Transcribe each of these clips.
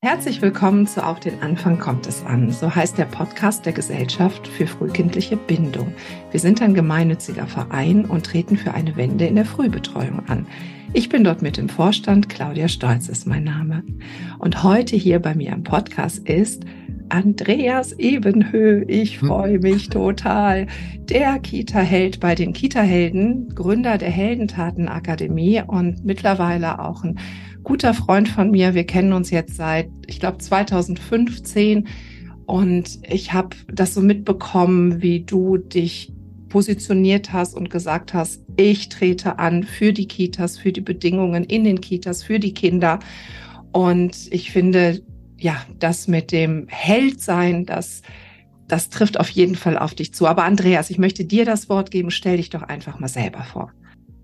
Herzlich willkommen zu Auf den Anfang kommt es an. So heißt der Podcast der Gesellschaft für frühkindliche Bindung. Wir sind ein gemeinnütziger Verein und treten für eine Wende in der Frühbetreuung an. Ich bin dort mit im Vorstand. Claudia Stolz ist mein Name. Und heute hier bei mir im Podcast ist Andreas Ebenhö. Ich hm. freue mich total. Der Kita-Held bei den Kita-Helden, Gründer der Heldentaten-Akademie und mittlerweile auch ein guter Freund von mir. Wir kennen uns jetzt seit, ich glaube, 2015 und ich habe das so mitbekommen, wie du dich positioniert hast und gesagt hast, ich trete an für die Kitas, für die Bedingungen in den Kitas, für die Kinder. Und ich finde, ja, das mit dem Heldsein, das, das trifft auf jeden Fall auf dich zu. Aber Andreas, ich möchte dir das Wort geben. Stell dich doch einfach mal selber vor.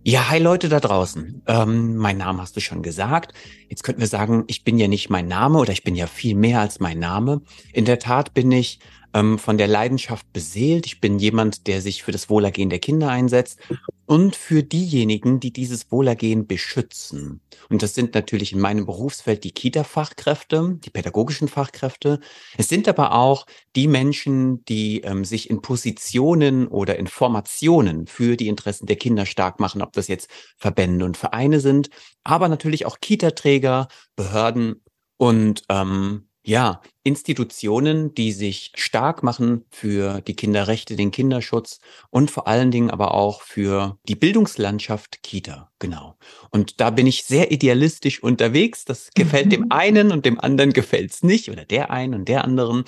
Ja, hi Leute da draußen. Ähm, mein Name hast du schon gesagt. Jetzt könnten wir sagen, ich bin ja nicht mein Name oder ich bin ja viel mehr als mein Name. In der Tat bin ich ähm, von der Leidenschaft beseelt. Ich bin jemand, der sich für das Wohlergehen der Kinder einsetzt und für diejenigen, die dieses Wohlergehen beschützen. Und das sind natürlich in meinem Berufsfeld die Kita-Fachkräfte, die pädagogischen Fachkräfte. Es sind aber auch die Menschen, die ähm, sich in Positionen oder in Formationen für die Interessen der Kinder stark machen, ob das jetzt Verbände und Vereine sind, aber natürlich auch Kita-Träger, Behörden und ähm, ja, Institutionen, die sich stark machen für die Kinderrechte, den Kinderschutz und vor allen Dingen aber auch für die Bildungslandschaft Kita. Genau. Und da bin ich sehr idealistisch unterwegs. Das gefällt dem einen und dem anderen gefällt's nicht oder der einen und der anderen.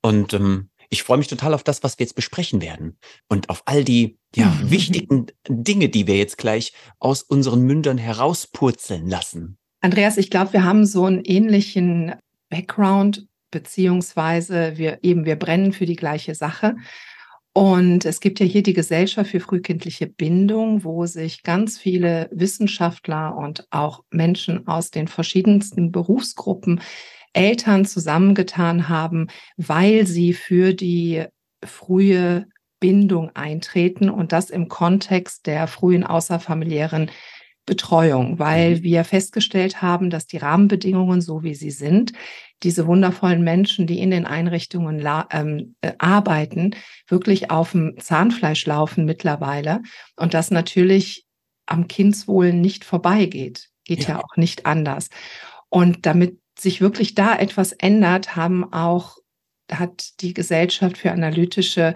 Und ähm, ich freue mich total auf das, was wir jetzt besprechen werden und auf all die ja, wichtigen Dinge, die wir jetzt gleich aus unseren Mündern herauspurzeln lassen. Andreas, ich glaube, wir haben so einen ähnlichen Background, beziehungsweise wir eben, wir brennen für die gleiche Sache. Und es gibt ja hier die Gesellschaft für frühkindliche Bindung, wo sich ganz viele Wissenschaftler und auch Menschen aus den verschiedensten Berufsgruppen, Eltern zusammengetan haben, weil sie für die frühe Bindung eintreten und das im Kontext der frühen außerfamiliären Betreuung, weil mhm. wir festgestellt haben, dass die Rahmenbedingungen, so wie sie sind, diese wundervollen Menschen, die in den Einrichtungen ähm, äh, arbeiten, wirklich auf dem Zahnfleisch laufen mittlerweile und das natürlich am Kindswohl nicht vorbeigeht. Geht ja. ja auch nicht anders. Und damit sich wirklich da etwas ändert, haben auch, hat die Gesellschaft für analytische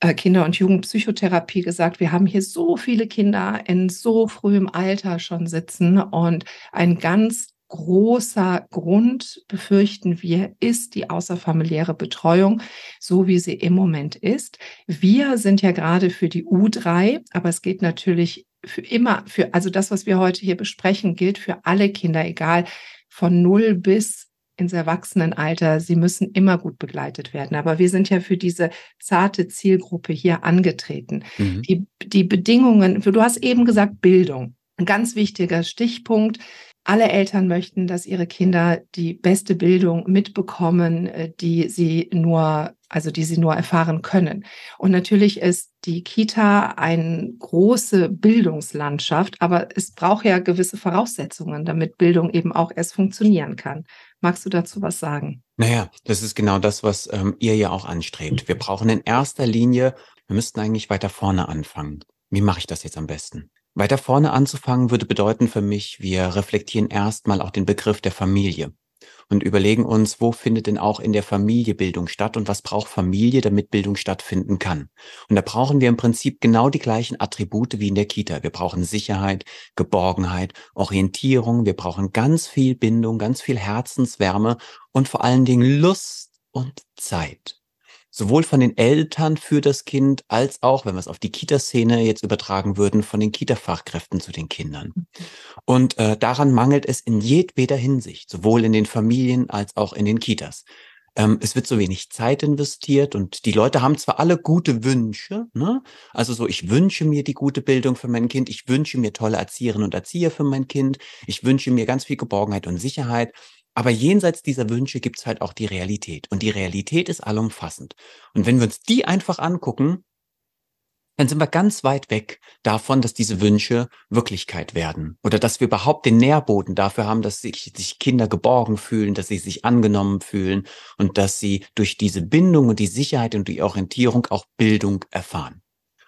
Kinder- und Jugendpsychotherapie gesagt, wir haben hier so viele Kinder in so frühem Alter schon sitzen und ein ganz großer Grund, befürchten wir, ist die außerfamiliäre Betreuung, so wie sie im Moment ist. Wir sind ja gerade für die U3, aber es geht natürlich für immer, für, also das, was wir heute hier besprechen, gilt für alle Kinder, egal von null bis ins Erwachsenenalter, sie müssen immer gut begleitet werden. Aber wir sind ja für diese zarte Zielgruppe hier angetreten. Mhm. Die, die Bedingungen, du hast eben gesagt, Bildung. Ein ganz wichtiger Stichpunkt. Alle Eltern möchten, dass ihre Kinder die beste Bildung mitbekommen, äh, die sie nur, also die sie nur erfahren können. Und natürlich ist die Kita eine große Bildungslandschaft, aber es braucht ja gewisse Voraussetzungen, damit Bildung eben auch erst funktionieren kann. Magst du dazu was sagen? Naja, das ist genau das, was ähm, ihr ja auch anstrebt. Wir brauchen in erster Linie, wir müssten eigentlich weiter vorne anfangen. Wie mache ich das jetzt am besten? Weiter vorne anzufangen würde bedeuten für mich, wir reflektieren erstmal auch den Begriff der Familie und überlegen uns, wo findet denn auch in der Familie Bildung statt und was braucht Familie, damit Bildung stattfinden kann. Und da brauchen wir im Prinzip genau die gleichen Attribute wie in der Kita. Wir brauchen Sicherheit, Geborgenheit, Orientierung, wir brauchen ganz viel Bindung, ganz viel Herzenswärme und vor allen Dingen Lust und Zeit sowohl von den Eltern für das Kind als auch, wenn wir es auf die Kita-Szene jetzt übertragen würden, von den Kita-Fachkräften zu den Kindern. Und äh, daran mangelt es in jedweder Hinsicht, sowohl in den Familien als auch in den Kitas. Ähm, es wird so wenig Zeit investiert und die Leute haben zwar alle gute Wünsche, ne? also so, ich wünsche mir die gute Bildung für mein Kind, ich wünsche mir tolle Erzieherinnen und Erzieher für mein Kind, ich wünsche mir ganz viel Geborgenheit und Sicherheit, aber jenseits dieser Wünsche gibt es halt auch die Realität. Und die Realität ist allumfassend. Und wenn wir uns die einfach angucken, dann sind wir ganz weit weg davon, dass diese Wünsche Wirklichkeit werden oder dass wir überhaupt den Nährboden dafür haben, dass sich, sich Kinder geborgen fühlen, dass sie sich angenommen fühlen und dass sie durch diese Bindung und die Sicherheit und die Orientierung auch Bildung erfahren.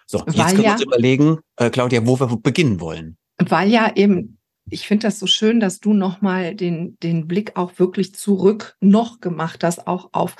So, jetzt können wir uns überlegen, äh, Claudia, wo wir beginnen wollen. Weil ja eben ich finde das so schön, dass du nochmal den, den Blick auch wirklich zurück noch gemacht hast, auch auf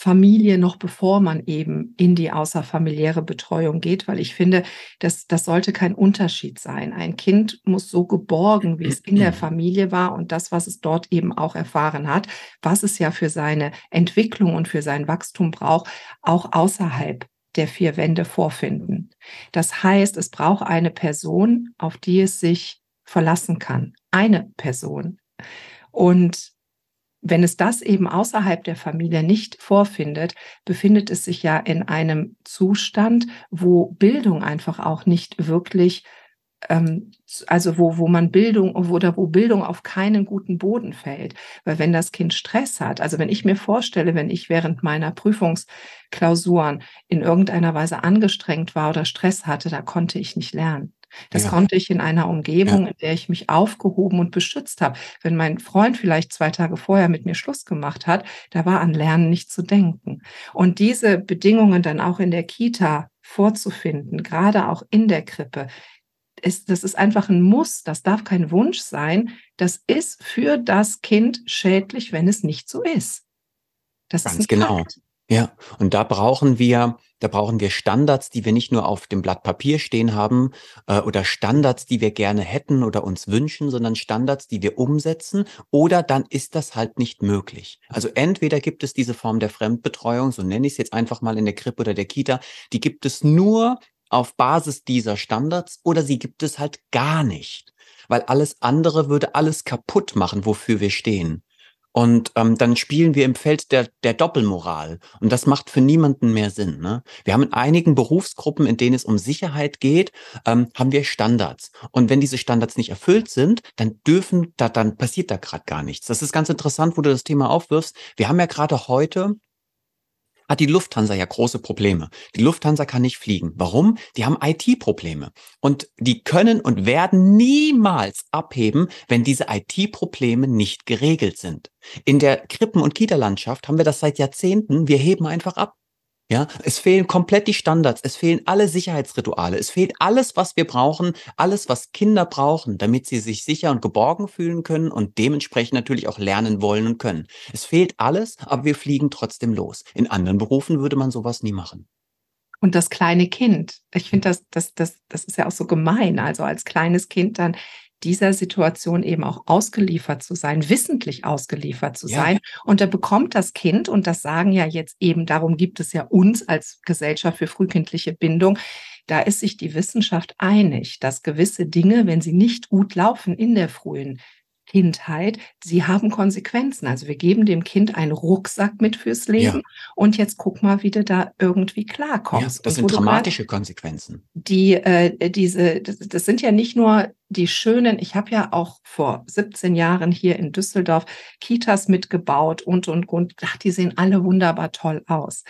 Familie noch bevor man eben in die außerfamiliäre Betreuung geht, weil ich finde, das, das sollte kein Unterschied sein. Ein Kind muss so geborgen, wie es in der Familie war und das, was es dort eben auch erfahren hat, was es ja für seine Entwicklung und für sein Wachstum braucht, auch außerhalb der vier Wände vorfinden. Das heißt, es braucht eine Person, auf die es sich verlassen kann. Eine Person. Und wenn es das eben außerhalb der Familie nicht vorfindet, befindet es sich ja in einem Zustand, wo Bildung einfach auch nicht wirklich ähm, also wo, wo man Bildung oder wo Bildung auf keinen guten Boden fällt. Weil wenn das Kind Stress hat, also wenn ich mir vorstelle, wenn ich während meiner Prüfungsklausuren in irgendeiner Weise angestrengt war oder Stress hatte, da konnte ich nicht lernen. Das ja. konnte ich in einer Umgebung, ja. in der ich mich aufgehoben und beschützt habe. Wenn mein Freund vielleicht zwei Tage vorher mit mir Schluss gemacht hat, da war an Lernen nicht zu denken. Und diese Bedingungen dann auch in der Kita vorzufinden, gerade auch in der Krippe, ist, das ist einfach ein Muss, das darf kein Wunsch sein. Das ist für das Kind schädlich, wenn es nicht so ist. Das Ganz ist genau. Fakt. Ja, und da brauchen wir, da brauchen wir Standards, die wir nicht nur auf dem Blatt Papier stehen haben äh, oder Standards, die wir gerne hätten oder uns wünschen, sondern Standards, die wir umsetzen oder dann ist das halt nicht möglich. Also entweder gibt es diese Form der Fremdbetreuung, so nenne ich es jetzt einfach mal in der Krippe oder der Kita, die gibt es nur auf Basis dieser Standards oder sie gibt es halt gar nicht, weil alles andere würde alles kaputt machen, wofür wir stehen. Und ähm, dann spielen wir im Feld der, der Doppelmoral. Und das macht für niemanden mehr Sinn. Ne? Wir haben in einigen Berufsgruppen, in denen es um Sicherheit geht, ähm, haben wir Standards. Und wenn diese Standards nicht erfüllt sind, dann dürfen, da, dann passiert da gerade gar nichts. Das ist ganz interessant, wo du das Thema aufwirfst. Wir haben ja gerade heute hat die Lufthansa ja große Probleme. Die Lufthansa kann nicht fliegen. Warum? Die haben IT-Probleme. Und die können und werden niemals abheben, wenn diese IT-Probleme nicht geregelt sind. In der Krippen- und Kita-Landschaft haben wir das seit Jahrzehnten. Wir heben einfach ab. Ja, es fehlen komplett die Standards, es fehlen alle Sicherheitsrituale, es fehlt alles, was wir brauchen, alles, was Kinder brauchen, damit sie sich sicher und geborgen fühlen können und dementsprechend natürlich auch lernen wollen und können. Es fehlt alles, aber wir fliegen trotzdem los. In anderen Berufen würde man sowas nie machen. Und das kleine Kind, ich finde, das, das, das, das ist ja auch so gemein. Also als kleines Kind dann dieser Situation eben auch ausgeliefert zu sein, wissentlich ausgeliefert zu ja. sein. Und da bekommt das Kind, und das sagen ja jetzt eben, darum gibt es ja uns als Gesellschaft für frühkindliche Bindung, da ist sich die Wissenschaft einig, dass gewisse Dinge, wenn sie nicht gut laufen in der frühen Kindheit, sie haben Konsequenzen. Also wir geben dem Kind einen Rucksack mit fürs Leben ja. und jetzt guck mal, wie du da irgendwie klarkommst. Ja, das sind dramatische Konsequenzen. Die, äh, diese, das, das sind ja nicht nur die schönen, ich habe ja auch vor 17 Jahren hier in Düsseldorf Kitas mitgebaut und, und, und, ach, die sehen alle wunderbar toll aus.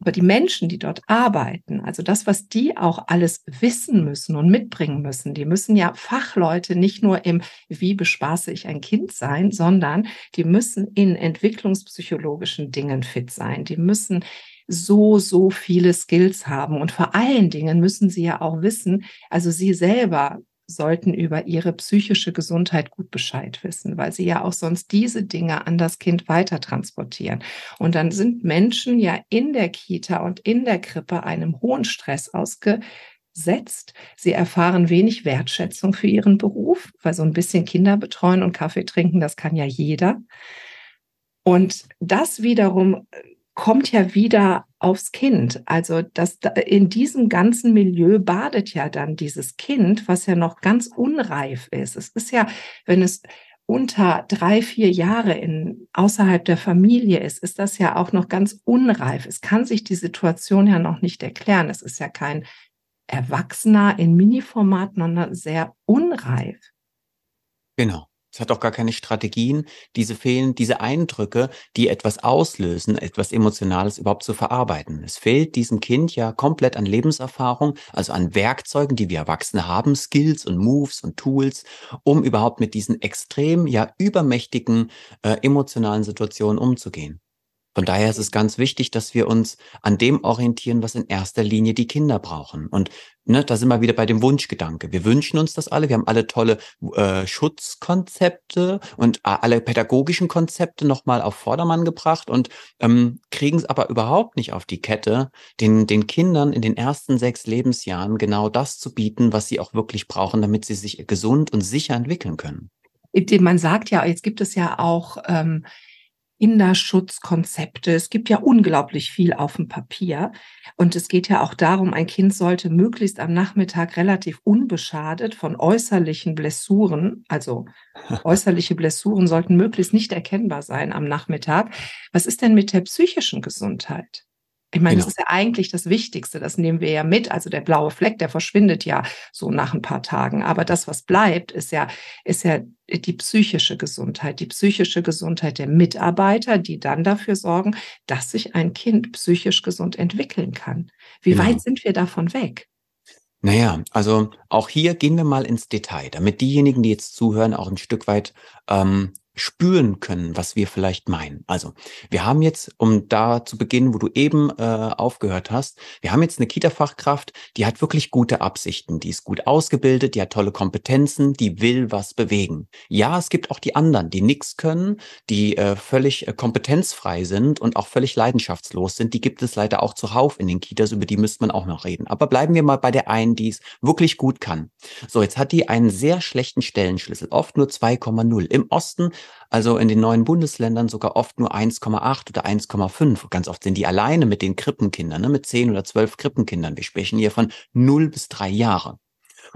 Aber die Menschen, die dort arbeiten, also das, was die auch alles wissen müssen und mitbringen müssen, die müssen ja Fachleute nicht nur im Wie bespaße ich ein Kind sein, sondern die müssen in entwicklungspsychologischen Dingen fit sein. Die müssen so, so viele Skills haben. Und vor allen Dingen müssen sie ja auch wissen, also sie selber sollten über ihre psychische Gesundheit gut Bescheid wissen, weil sie ja auch sonst diese Dinge an das Kind weiter transportieren. Und dann sind Menschen ja in der Kita und in der Krippe einem hohen Stress ausgesetzt. Sie erfahren wenig Wertschätzung für ihren Beruf, weil so ein bisschen Kinder betreuen und Kaffee trinken, das kann ja jeder. Und das wiederum kommt ja wieder aufs Kind. Also das, in diesem ganzen Milieu badet ja dann dieses Kind, was ja noch ganz unreif ist. Es ist ja, wenn es unter drei, vier Jahre in, außerhalb der Familie ist, ist das ja auch noch ganz unreif. Es kann sich die Situation ja noch nicht erklären. Es ist ja kein Erwachsener in Mini-Format, sondern sehr unreif. Genau. Es hat auch gar keine Strategien, diese fehlen, diese Eindrücke, die etwas auslösen, etwas Emotionales überhaupt zu verarbeiten. Es fehlt diesem Kind ja komplett an Lebenserfahrung, also an Werkzeugen, die wir Erwachsene haben, Skills und Moves und Tools, um überhaupt mit diesen extrem, ja übermächtigen äh, emotionalen Situationen umzugehen. Von daher ist es ganz wichtig, dass wir uns an dem orientieren, was in erster Linie die Kinder brauchen. Und ne, da sind wir wieder bei dem Wunschgedanke. Wir wünschen uns das alle. Wir haben alle tolle äh, Schutzkonzepte und äh, alle pädagogischen Konzepte nochmal auf Vordermann gebracht und ähm, kriegen es aber überhaupt nicht auf die Kette, den, den Kindern in den ersten sechs Lebensjahren genau das zu bieten, was sie auch wirklich brauchen, damit sie sich gesund und sicher entwickeln können. Man sagt ja, jetzt gibt es ja auch ähm, Kinderschutzkonzepte. Es gibt ja unglaublich viel auf dem Papier. Und es geht ja auch darum, ein Kind sollte möglichst am Nachmittag relativ unbeschadet von äußerlichen Blessuren, also äußerliche Blessuren sollten möglichst nicht erkennbar sein am Nachmittag. Was ist denn mit der psychischen Gesundheit? Ich meine, genau. das ist ja eigentlich das Wichtigste, das nehmen wir ja mit. Also der blaue Fleck, der verschwindet ja so nach ein paar Tagen. Aber das, was bleibt, ist ja, ist ja die psychische Gesundheit, die psychische Gesundheit der Mitarbeiter, die dann dafür sorgen, dass sich ein Kind psychisch gesund entwickeln kann. Wie genau. weit sind wir davon weg? Naja, also auch hier gehen wir mal ins Detail, damit diejenigen, die jetzt zuhören, auch ein Stück weit ähm, spüren können, was wir vielleicht meinen. Also, wir haben jetzt, um da zu beginnen, wo du eben äh, aufgehört hast, wir haben jetzt eine Kita-Fachkraft, die hat wirklich gute Absichten, die ist gut ausgebildet, die hat tolle Kompetenzen, die will was bewegen. Ja, es gibt auch die anderen, die nichts können, die äh, völlig äh, kompetenzfrei sind und auch völlig leidenschaftslos sind. Die gibt es leider auch zuhauf in den Kitas, über die müsste man auch noch reden. Aber bleiben wir mal bei der einen, die es wirklich gut kann. So, jetzt hat die einen sehr schlechten Stellenschlüssel, oft nur 2,0. Im Osten also in den neuen Bundesländern sogar oft nur 1,8 oder 1,5. Ganz oft sind die alleine mit den Krippenkindern, ne, mit 10 oder 12 Krippenkindern. Wir sprechen hier von 0 bis 3 Jahre.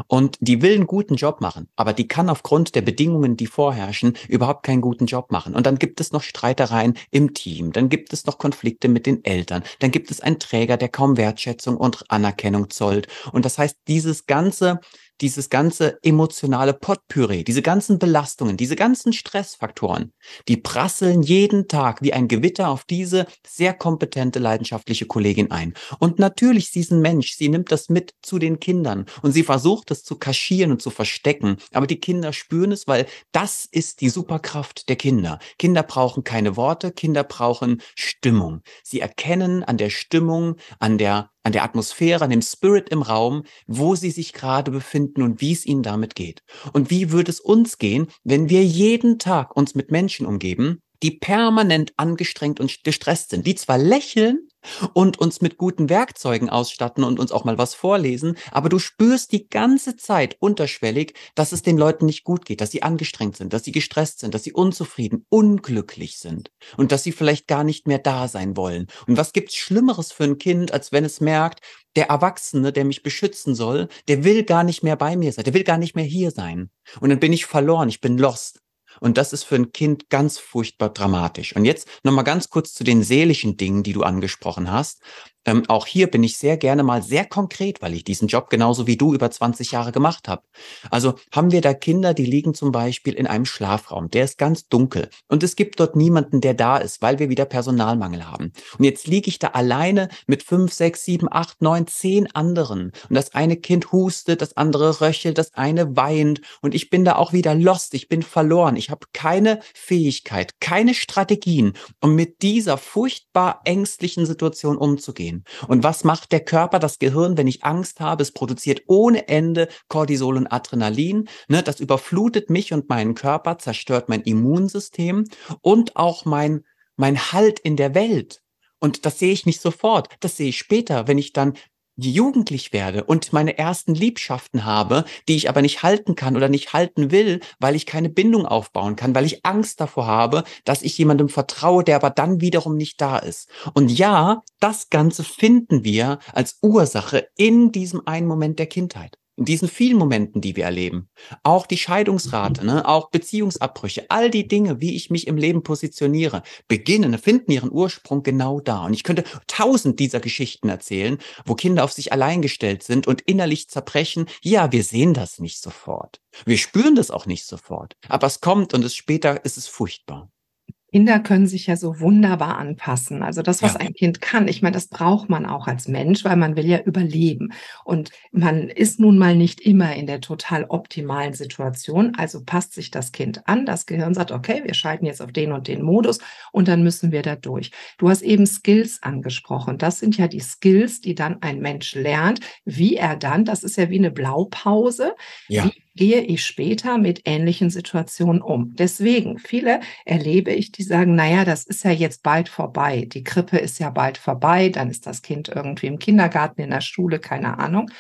Und die will einen guten Job machen, aber die kann aufgrund der Bedingungen, die vorherrschen, überhaupt keinen guten Job machen. Und dann gibt es noch Streitereien im Team, dann gibt es noch Konflikte mit den Eltern, dann gibt es einen Träger, der kaum Wertschätzung und Anerkennung zollt. Und das heißt, dieses ganze dieses ganze emotionale Potpüree, diese ganzen Belastungen, diese ganzen Stressfaktoren, die prasseln jeden Tag wie ein Gewitter auf diese sehr kompetente, leidenschaftliche Kollegin ein. Und natürlich, sie ist ein Mensch, sie nimmt das mit zu den Kindern und sie versucht es zu kaschieren und zu verstecken. Aber die Kinder spüren es, weil das ist die Superkraft der Kinder. Kinder brauchen keine Worte, Kinder brauchen Stimmung. Sie erkennen an der Stimmung, an der an der Atmosphäre, an dem Spirit im Raum, wo sie sich gerade befinden und wie es ihnen damit geht. Und wie würde es uns gehen, wenn wir jeden Tag uns mit Menschen umgeben, die permanent angestrengt und gestresst sind, die zwar lächeln, und uns mit guten Werkzeugen ausstatten und uns auch mal was vorlesen, aber du spürst die ganze Zeit unterschwellig, dass es den Leuten nicht gut geht, dass sie angestrengt sind, dass sie gestresst sind, dass sie unzufrieden, unglücklich sind und dass sie vielleicht gar nicht mehr da sein wollen. Und was gibt's Schlimmeres für ein Kind, als wenn es merkt, der Erwachsene, der mich beschützen soll, der will gar nicht mehr bei mir sein, der will gar nicht mehr hier sein. Und dann bin ich verloren, ich bin lost. Und das ist für ein Kind ganz furchtbar dramatisch. Und jetzt nochmal ganz kurz zu den seelischen Dingen, die du angesprochen hast. Ähm, auch hier bin ich sehr gerne mal sehr konkret, weil ich diesen Job genauso wie du über 20 Jahre gemacht habe. Also haben wir da Kinder, die liegen zum Beispiel in einem Schlafraum, der ist ganz dunkel und es gibt dort niemanden, der da ist, weil wir wieder Personalmangel haben. Und jetzt liege ich da alleine mit fünf, sechs, sieben, acht, neun, zehn anderen und das eine Kind hustet, das andere röchelt, das eine weint und ich bin da auch wieder lost, ich bin verloren, ich habe keine Fähigkeit, keine Strategien, um mit dieser furchtbar ängstlichen Situation umzugehen gehen. Und was macht der Körper, das Gehirn, wenn ich Angst habe? Es produziert ohne Ende Cortisol und Adrenalin. Ne, das überflutet mich und meinen Körper, zerstört mein Immunsystem und auch mein, mein Halt in der Welt. Und das sehe ich nicht sofort. Das sehe ich später, wenn ich dann jugendlich werde und meine ersten Liebschaften habe, die ich aber nicht halten kann oder nicht halten will, weil ich keine Bindung aufbauen kann, weil ich Angst davor habe, dass ich jemandem vertraue, der aber dann wiederum nicht da ist. Und ja, das Ganze finden wir als Ursache in diesem einen Moment der Kindheit. In diesen vielen Momenten, die wir erleben, auch die Scheidungsrate, ne, auch Beziehungsabbrüche, all die Dinge, wie ich mich im Leben positioniere, beginnen, finden ihren Ursprung genau da. Und ich könnte tausend dieser Geschichten erzählen, wo Kinder auf sich allein gestellt sind und innerlich zerbrechen. Ja, wir sehen das nicht sofort. Wir spüren das auch nicht sofort. Aber es kommt und es später ist es furchtbar. Kinder können sich ja so wunderbar anpassen. Also das, was ja. ein Kind kann, ich meine, das braucht man auch als Mensch, weil man will ja überleben. Und man ist nun mal nicht immer in der total optimalen Situation. Also passt sich das Kind an. Das Gehirn sagt, okay, wir schalten jetzt auf den und den Modus und dann müssen wir da durch. Du hast eben Skills angesprochen. Das sind ja die Skills, die dann ein Mensch lernt, wie er dann, das ist ja wie eine Blaupause, ja. wie gehe ich später mit ähnlichen Situationen um. Deswegen, viele erlebe ich, die sagen, naja, das ist ja jetzt bald vorbei. Die Krippe ist ja bald vorbei, dann ist das Kind irgendwie im Kindergarten, in der Schule, keine Ahnung.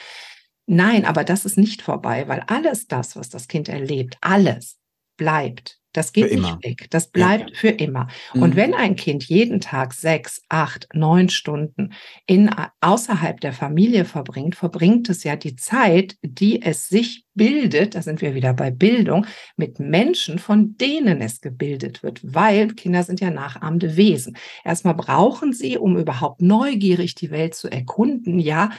Nein, aber das ist nicht vorbei, weil alles das, was das Kind erlebt, alles bleibt. Das geht nicht weg. Das bleibt ja. für immer. Mhm. Und wenn ein Kind jeden Tag sechs, acht, neun Stunden in, außerhalb der Familie verbringt, verbringt es ja die Zeit, die es sich bildet, da sind wir wieder bei Bildung, mit Menschen, von denen es gebildet wird, weil Kinder sind ja nachahmende Wesen. Erstmal brauchen sie, um überhaupt neugierig die Welt zu erkunden, ja,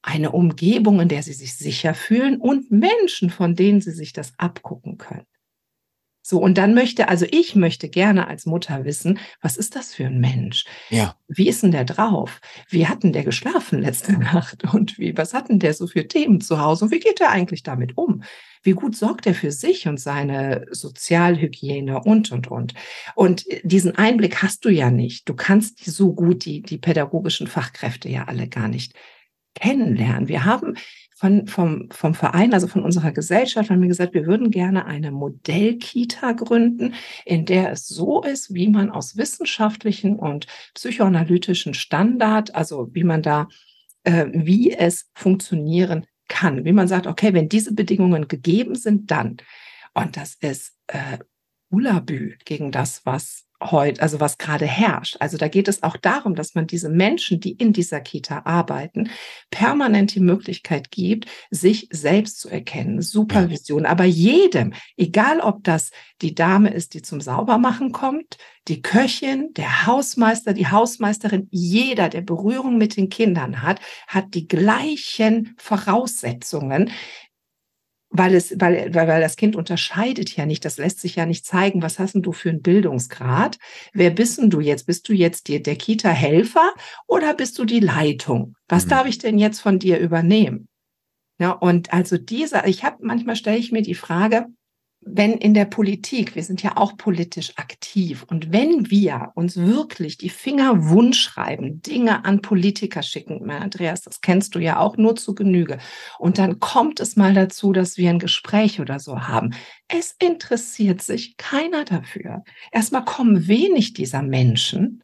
eine Umgebung, in der sie sich sicher fühlen und Menschen, von denen sie sich das abgucken können. So, und dann möchte, also ich möchte gerne als Mutter wissen, was ist das für ein Mensch? Ja. Wie ist denn der drauf? Wie hat denn der geschlafen letzte Nacht? Und wie, was hat denn der so für Themen zu Hause? Und wie geht er eigentlich damit um? Wie gut sorgt er für sich und seine Sozialhygiene und, und, und? Und diesen Einblick hast du ja nicht. Du kannst so gut die, die pädagogischen Fachkräfte ja alle gar nicht kennenlernen. Wir haben von, vom, vom Verein, also von unserer Gesellschaft, haben wir gesagt, wir würden gerne eine Modellkita gründen, in der es so ist, wie man aus wissenschaftlichen und psychoanalytischen Standard, also wie man da, äh, wie es funktionieren kann, wie man sagt, okay, wenn diese Bedingungen gegeben sind, dann. Und das ist äh, Ulabü gegen das, was heute, also was gerade herrscht. Also da geht es auch darum, dass man diese Menschen, die in dieser Kita arbeiten, permanent die Möglichkeit gibt, sich selbst zu erkennen. Supervision. Aber jedem, egal ob das die Dame ist, die zum Saubermachen kommt, die Köchin, der Hausmeister, die Hausmeisterin, jeder, der Berührung mit den Kindern hat, hat die gleichen Voraussetzungen, weil es, weil, weil, weil das Kind unterscheidet ja nicht, das lässt sich ja nicht zeigen, was hast denn du für einen Bildungsgrad? Wer bist denn du jetzt? Bist du jetzt die, der Kita-Helfer oder bist du die Leitung? Was mhm. darf ich denn jetzt von dir übernehmen? Ja, und also dieser, ich habe manchmal stelle ich mir die Frage, wenn in der Politik, wir sind ja auch politisch aktiv, und wenn wir uns wirklich die Finger wund schreiben, Dinge an Politiker schicken, Andreas, das kennst du ja auch nur zu Genüge, und dann kommt es mal dazu, dass wir ein Gespräch oder so haben. Es interessiert sich keiner dafür. Erstmal kommen wenig dieser Menschen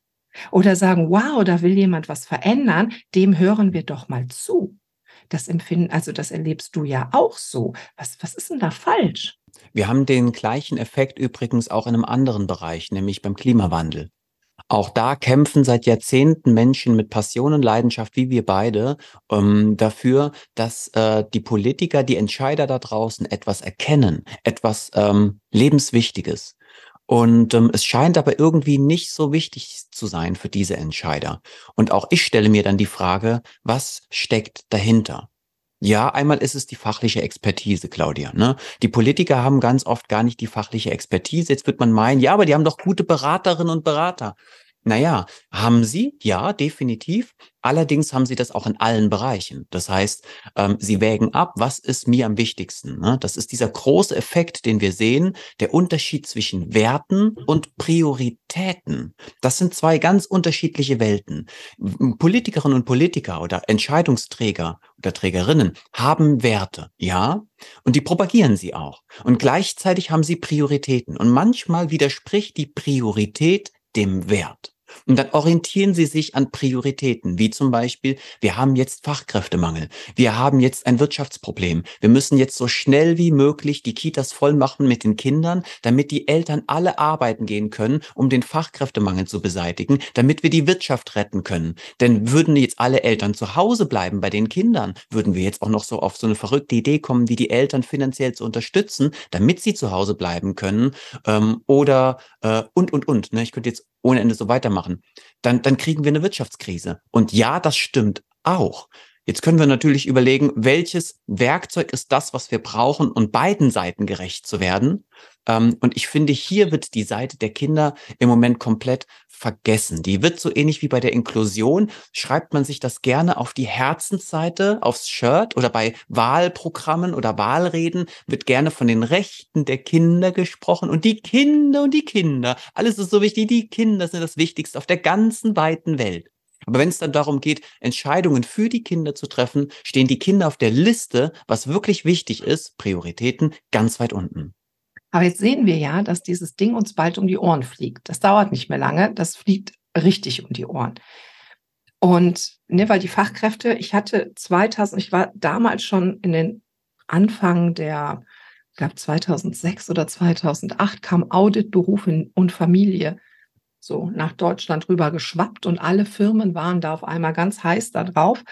oder sagen, wow, da will jemand was verändern, dem hören wir doch mal zu. Das empfinden, also das erlebst du ja auch so. Was, was ist denn da falsch? Wir haben den gleichen Effekt übrigens auch in einem anderen Bereich, nämlich beim Klimawandel. Auch da kämpfen seit Jahrzehnten Menschen mit Passion und Leidenschaft, wie wir beide, ähm, dafür, dass äh, die Politiker, die Entscheider da draußen etwas erkennen, etwas ähm, Lebenswichtiges. Und ähm, es scheint aber irgendwie nicht so wichtig zu sein für diese Entscheider. Und auch ich stelle mir dann die Frage, was steckt dahinter? Ja, einmal ist es die fachliche Expertise, Claudia. Ne? Die Politiker haben ganz oft gar nicht die fachliche Expertise. Jetzt wird man meinen, ja, aber die haben doch gute Beraterinnen und Berater. Naja, haben sie? Ja, definitiv. Allerdings haben sie das auch in allen Bereichen. Das heißt, ähm, sie wägen ab, was ist mir am wichtigsten. Ne? Das ist dieser große Effekt, den wir sehen, der Unterschied zwischen Werten und Prioritäten. Das sind zwei ganz unterschiedliche Welten. Politikerinnen und Politiker oder Entscheidungsträger oder Trägerinnen haben Werte, ja, und die propagieren sie auch. Und gleichzeitig haben sie Prioritäten. Und manchmal widerspricht die Priorität dem Wert. Und dann orientieren Sie sich an Prioritäten, wie zum Beispiel, wir haben jetzt Fachkräftemangel, wir haben jetzt ein Wirtschaftsproblem, wir müssen jetzt so schnell wie möglich die Kitas voll machen mit den Kindern, damit die Eltern alle arbeiten gehen können, um den Fachkräftemangel zu beseitigen, damit wir die Wirtschaft retten können. Denn würden jetzt alle Eltern zu Hause bleiben bei den Kindern, würden wir jetzt auch noch so auf so eine verrückte Idee kommen, wie die Eltern finanziell zu unterstützen, damit sie zu Hause bleiben können ähm, oder äh, und, und, und. Ne? Ich könnte jetzt ohne Ende so weitermachen, dann, dann kriegen wir eine Wirtschaftskrise. Und ja, das stimmt auch. Jetzt können wir natürlich überlegen, welches Werkzeug ist das, was wir brauchen, um beiden Seiten gerecht zu werden. Ähm, und ich finde, hier wird die Seite der Kinder im Moment komplett vergessen. Die wird so ähnlich wie bei der Inklusion, schreibt man sich das gerne auf die Herzensseite, aufs Shirt oder bei Wahlprogrammen oder Wahlreden wird gerne von den Rechten der Kinder gesprochen und die Kinder und die Kinder. Alles ist so wichtig. Die Kinder sind das Wichtigste auf der ganzen weiten Welt. Aber wenn es dann darum geht, Entscheidungen für die Kinder zu treffen, stehen die Kinder auf der Liste, was wirklich wichtig ist, Prioritäten, ganz weit unten. Aber jetzt sehen wir ja, dass dieses Ding uns bald um die Ohren fliegt. Das dauert nicht mehr lange, das fliegt richtig um die Ohren. Und ne, weil die Fachkräfte, ich hatte 2000, ich war damals schon in den Anfang der, ich glaube 2006 oder 2008 kam Auditberuf und Familie so nach Deutschland rüber geschwappt und alle Firmen waren da auf einmal ganz heiß darauf,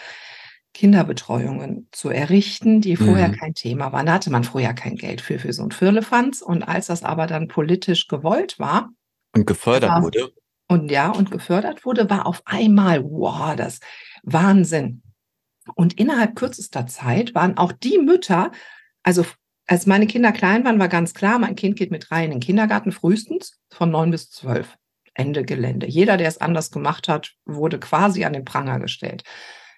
Kinderbetreuungen zu errichten, die vorher mhm. kein Thema waren. Da hatte man vorher kein Geld für, für so ein Firlefanz. Und als das aber dann politisch gewollt war. Und gefördert war, wurde. Und ja, und gefördert wurde, war auf einmal, wow, das Wahnsinn. Und innerhalb kürzester Zeit waren auch die Mütter, also als meine Kinder klein waren, war ganz klar, mein Kind geht mit drei in den Kindergarten frühestens von neun bis zwölf. Ende Gelände. Jeder, der es anders gemacht hat, wurde quasi an den Pranger gestellt.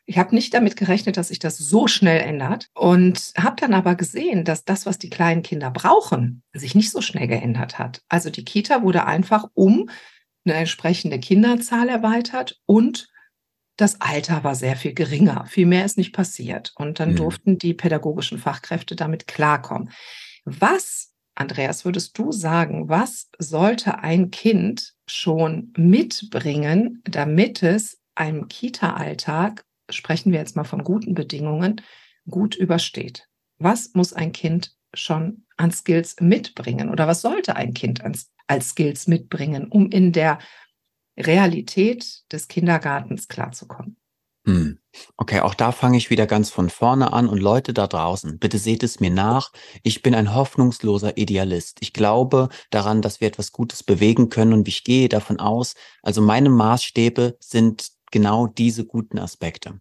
Ich habe nicht damit gerechnet, dass sich das so schnell ändert und habe dann aber gesehen, dass das, was die kleinen Kinder brauchen, sich nicht so schnell geändert hat. Also die Kita wurde einfach um eine entsprechende Kinderzahl erweitert und das Alter war sehr viel geringer. Viel mehr ist nicht passiert. Und dann mhm. durften die pädagogischen Fachkräfte damit klarkommen. Was Andreas, würdest du sagen, was sollte ein Kind schon mitbringen, damit es einem Kita-Alltag, sprechen wir jetzt mal von guten Bedingungen, gut übersteht? Was muss ein Kind schon an Skills mitbringen oder was sollte ein Kind als, als Skills mitbringen, um in der Realität des Kindergartens klarzukommen? Hm. Okay, auch da fange ich wieder ganz von vorne an und Leute da draußen, bitte seht es mir nach. Ich bin ein hoffnungsloser Idealist. Ich glaube daran, dass wir etwas Gutes bewegen können und ich gehe davon aus, also meine Maßstäbe sind genau diese guten Aspekte.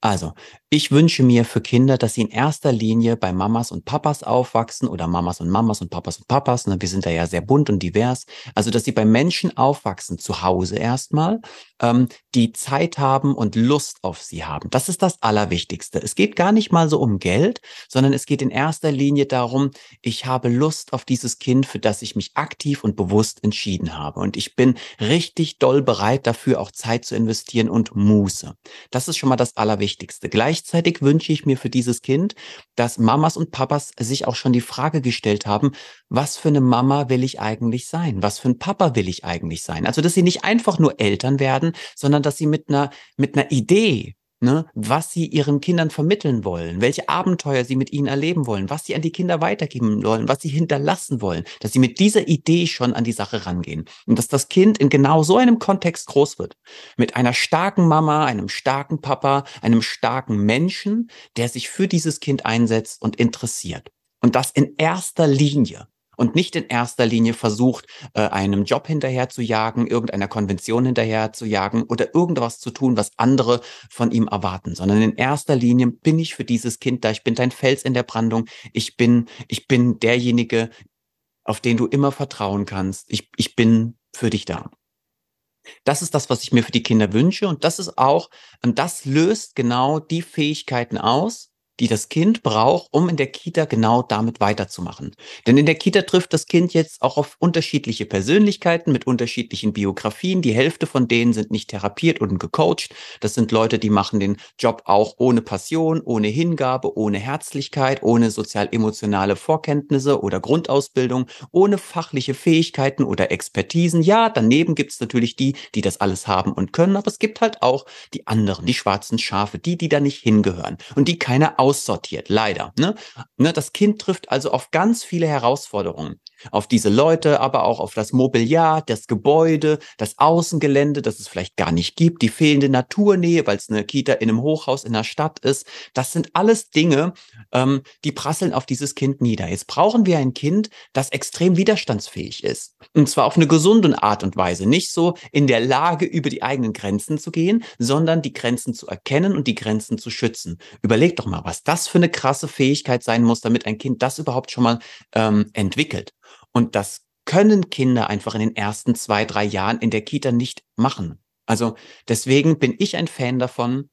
Also, ich wünsche mir für Kinder, dass sie in erster Linie bei Mamas und Papas aufwachsen oder Mamas und Mamas und Papas und Papas. Ne? Wir sind da ja sehr bunt und divers. Also, dass sie bei Menschen aufwachsen, zu Hause erstmal, ähm, die Zeit haben und Lust auf sie haben. Das ist das Allerwichtigste. Es geht gar nicht mal so um Geld, sondern es geht in erster Linie darum, ich habe Lust auf dieses Kind, für das ich mich aktiv und bewusst entschieden habe. Und ich bin richtig doll bereit dafür, auch Zeit zu investieren und Muße. Das ist schon mal das Allerwichtigste. Gleichzeitig wünsche ich mir für dieses Kind, dass Mamas und Papas sich auch schon die Frage gestellt haben, was für eine Mama will ich eigentlich sein? Was für ein Papa will ich eigentlich sein? Also, dass sie nicht einfach nur Eltern werden, sondern dass sie mit einer, mit einer Idee, ne, was sie ihren Kindern vermitteln wollen, welche Abenteuer sie mit ihnen erleben wollen, was sie an die Kinder weitergeben wollen, was sie hinterlassen wollen, dass sie mit dieser Idee schon an die Sache rangehen. Und dass das Kind in genau so einem Kontext groß wird, mit einer starken Mama, einem starken Papa, einem starken Menschen, der sich für dieses Kind einsetzt und interessiert. Und das in erster Linie und nicht in erster Linie versucht, äh, einem Job hinterher zu jagen, irgendeiner Konvention hinterher zu jagen oder irgendwas zu tun, was andere von ihm erwarten, sondern in erster Linie bin ich für dieses Kind da. Ich bin dein Fels in der Brandung. Ich bin, ich bin derjenige, auf den du immer vertrauen kannst. Ich, ich bin für dich da. Das ist das, was ich mir für die Kinder wünsche. Und das ist auch, und das löst genau die Fähigkeiten aus, die das Kind braucht, um in der Kita genau damit weiterzumachen. Denn in der Kita trifft das Kind jetzt auch auf unterschiedliche Persönlichkeiten mit unterschiedlichen Biografien. Die Hälfte von denen sind nicht therapiert und gecoacht. Das sind Leute, die machen den Job auch ohne Passion, ohne Hingabe, ohne Herzlichkeit, ohne sozial-emotionale Vorkenntnisse oder Grundausbildung, ohne fachliche Fähigkeiten oder Expertisen. Ja, daneben gibt es natürlich die, die das alles haben und können, aber es gibt halt auch die anderen, die schwarzen Schafe, die, die da nicht hingehören und die keiner aussortiert, leider. Ne? Ne, das Kind trifft also auf ganz viele Herausforderungen auf diese Leute, aber auch auf das Mobiliar, das Gebäude, das Außengelände, das es vielleicht gar nicht gibt, die fehlende Naturnähe, weil es eine Kita in einem Hochhaus in der Stadt ist. Das sind alles Dinge, ähm, die prasseln auf dieses Kind nieder. Jetzt brauchen wir ein Kind, das extrem widerstandsfähig ist. Und zwar auf eine gesunde Art und Weise. Nicht so in der Lage, über die eigenen Grenzen zu gehen, sondern die Grenzen zu erkennen und die Grenzen zu schützen. Überleg doch mal, was das für eine krasse Fähigkeit sein muss, damit ein Kind das überhaupt schon mal ähm, entwickelt. Und das können Kinder einfach in den ersten zwei, drei Jahren in der Kita nicht machen. Also deswegen bin ich ein Fan davon,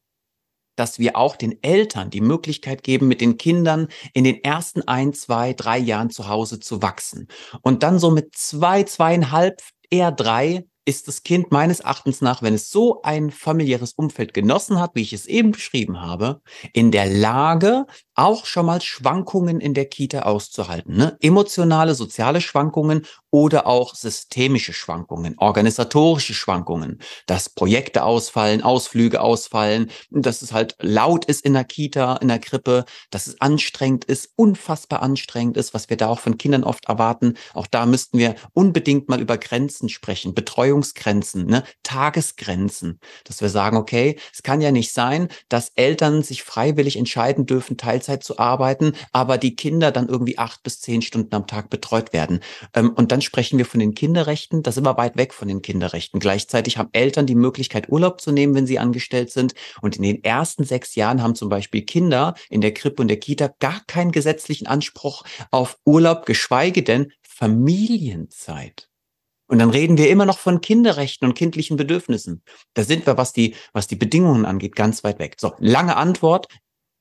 dass wir auch den Eltern die Möglichkeit geben, mit den Kindern in den ersten ein, zwei, drei Jahren zu Hause zu wachsen. Und dann so mit zwei, zweieinhalb, eher drei ist das Kind meines Erachtens nach, wenn es so ein familiäres Umfeld genossen hat, wie ich es eben beschrieben habe, in der Lage, auch schon mal Schwankungen in der Kita auszuhalten. Ne? Emotionale, soziale Schwankungen oder auch systemische Schwankungen, organisatorische Schwankungen, dass Projekte ausfallen, Ausflüge ausfallen, dass es halt laut ist in der Kita, in der Krippe, dass es anstrengend ist, unfassbar anstrengend ist, was wir da auch von Kindern oft erwarten. Auch da müssten wir unbedingt mal über Grenzen sprechen, Betreuungsgrenzen, ne? Tagesgrenzen, dass wir sagen, okay, es kann ja nicht sein, dass Eltern sich freiwillig entscheiden dürfen, Teilzeit Teilzeit zu arbeiten, aber die Kinder dann irgendwie acht bis zehn Stunden am Tag betreut werden. Ähm, und dann sprechen wir von den Kinderrechten. Da sind wir weit weg von den Kinderrechten. Gleichzeitig haben Eltern die Möglichkeit, Urlaub zu nehmen, wenn sie angestellt sind. Und in den ersten sechs Jahren haben zum Beispiel Kinder in der Krippe und der Kita gar keinen gesetzlichen Anspruch auf Urlaub, geschweige denn Familienzeit. Und dann reden wir immer noch von Kinderrechten und kindlichen Bedürfnissen. Da sind wir, was die, was die Bedingungen angeht, ganz weit weg. So, lange Antwort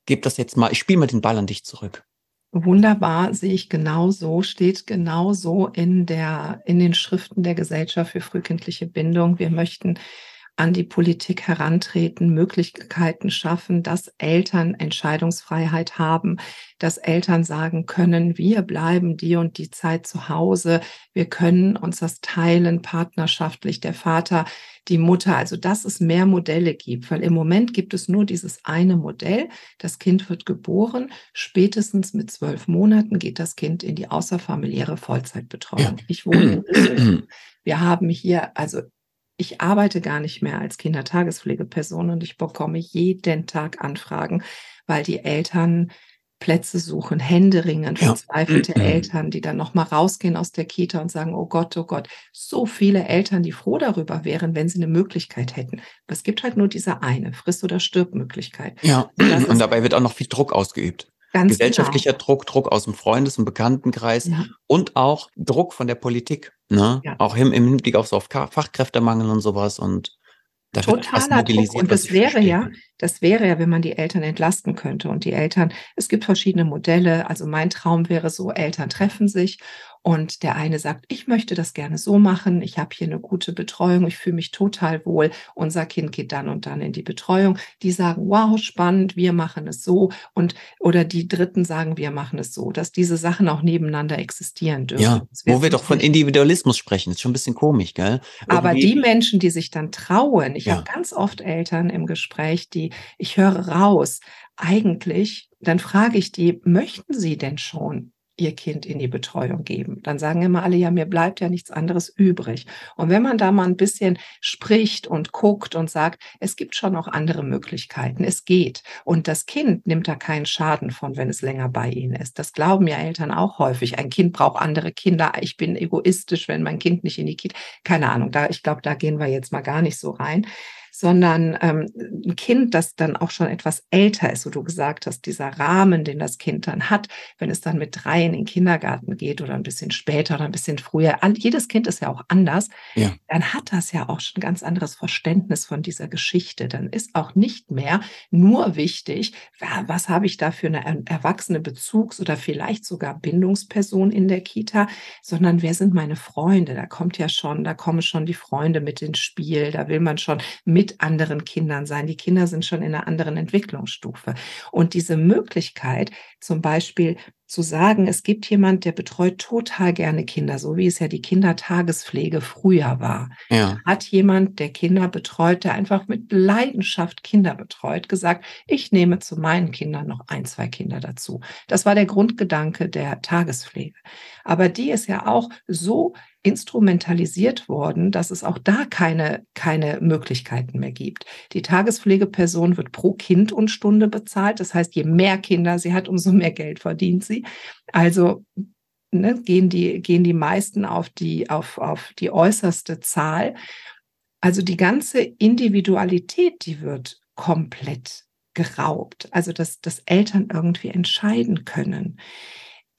gebe das jetzt mal, ich spiele mal den Ball an dich zurück. Wunderbar, sehe ich genau so, steht genau so in der, in den Schriften der Gesellschaft für frühkindliche Bindung. Wir möchten an die Politik herantreten, Möglichkeiten schaffen, dass Eltern Entscheidungsfreiheit haben, dass Eltern sagen können, wir bleiben die und die Zeit zu Hause, wir können uns das teilen, partnerschaftlich, der Vater, die Mutter, also dass es mehr Modelle gibt, weil im Moment gibt es nur dieses eine Modell, das Kind wird geboren, spätestens mit zwölf Monaten geht das Kind in die außerfamiliäre Vollzeitbetreuung. Ich wohne in Wir haben hier, also ich arbeite gar nicht mehr als Kindertagespflegeperson und ich bekomme jeden Tag Anfragen, weil die Eltern Plätze suchen, Händeringen, verzweifelte ja. Eltern, die dann nochmal rausgehen aus der Kita und sagen, oh Gott, oh Gott, so viele Eltern, die froh darüber wären, wenn sie eine Möglichkeit hätten. Aber es gibt halt nur diese eine, Friss- oder Stirb-Möglichkeit. Ja, und, und dabei wird auch noch viel Druck ausgeübt. Ganz Gesellschaftlicher genau. Druck, Druck aus dem Freundes- und Bekanntenkreis ja. und auch Druck von der Politik. Ne? Ja. Auch im, im Hinblick auf so auf Fachkräftemangel und sowas. Und da Totaler Druck. Und das wäre ja, das wäre ja, wenn man die Eltern entlasten könnte. Und die Eltern, es gibt verschiedene Modelle. Also mein Traum wäre so, Eltern treffen sich und der eine sagt, ich möchte das gerne so machen, ich habe hier eine gute Betreuung, ich fühle mich total wohl, unser Kind geht dann und dann in die Betreuung. Die sagen, wow, spannend, wir machen es so. Und oder die Dritten sagen, wir machen es so, dass diese Sachen auch nebeneinander existieren dürfen. Ja, wo wir doch von Individualismus sprechen, ist schon ein bisschen komisch, gell? Irgendwie. Aber die Menschen, die sich dann trauen, ich ja. habe ganz oft Eltern im Gespräch, die, ich höre raus, eigentlich, dann frage ich die, möchten sie denn schon ihr Kind in die Betreuung geben. Dann sagen immer alle, ja, mir bleibt ja nichts anderes übrig. Und wenn man da mal ein bisschen spricht und guckt und sagt, es gibt schon noch andere Möglichkeiten, es geht. Und das Kind nimmt da keinen Schaden von, wenn es länger bei ihnen ist. Das glauben ja Eltern auch häufig. Ein Kind braucht andere Kinder. Ich bin egoistisch, wenn mein Kind nicht in die Kita. Keine Ahnung, da, ich glaube, da gehen wir jetzt mal gar nicht so rein sondern ähm, ein Kind, das dann auch schon etwas älter ist, wo du gesagt hast, dieser Rahmen, den das Kind dann hat, wenn es dann mit drei in den Kindergarten geht oder ein bisschen später oder ein bisschen früher, jedes Kind ist ja auch anders, ja. dann hat das ja auch schon ein ganz anderes Verständnis von dieser Geschichte. Dann ist auch nicht mehr nur wichtig, was habe ich da für eine erwachsene Bezugs- oder vielleicht sogar Bindungsperson in der Kita, sondern wer sind meine Freunde? Da kommt ja schon, da kommen schon die Freunde mit ins Spiel, da will man schon mit anderen Kindern sein. Die Kinder sind schon in einer anderen Entwicklungsstufe. Und diese Möglichkeit, zum Beispiel zu sagen, es gibt jemand, der betreut total gerne Kinder, so wie es ja die Kindertagespflege früher war. Ja. Hat jemand, der Kinder betreut, der einfach mit Leidenschaft Kinder betreut, gesagt, ich nehme zu meinen Kindern noch ein, zwei Kinder dazu. Das war der Grundgedanke der Tagespflege. Aber die ist ja auch so instrumentalisiert worden, dass es auch da keine, keine Möglichkeiten mehr gibt. Die Tagespflegeperson wird pro Kind und Stunde bezahlt. Das heißt, je mehr Kinder sie hat, umso mehr Geld verdient sie. Also ne, gehen, die, gehen die meisten auf die, auf, auf die äußerste Zahl. Also die ganze Individualität, die wird komplett geraubt. Also dass, dass Eltern irgendwie entscheiden können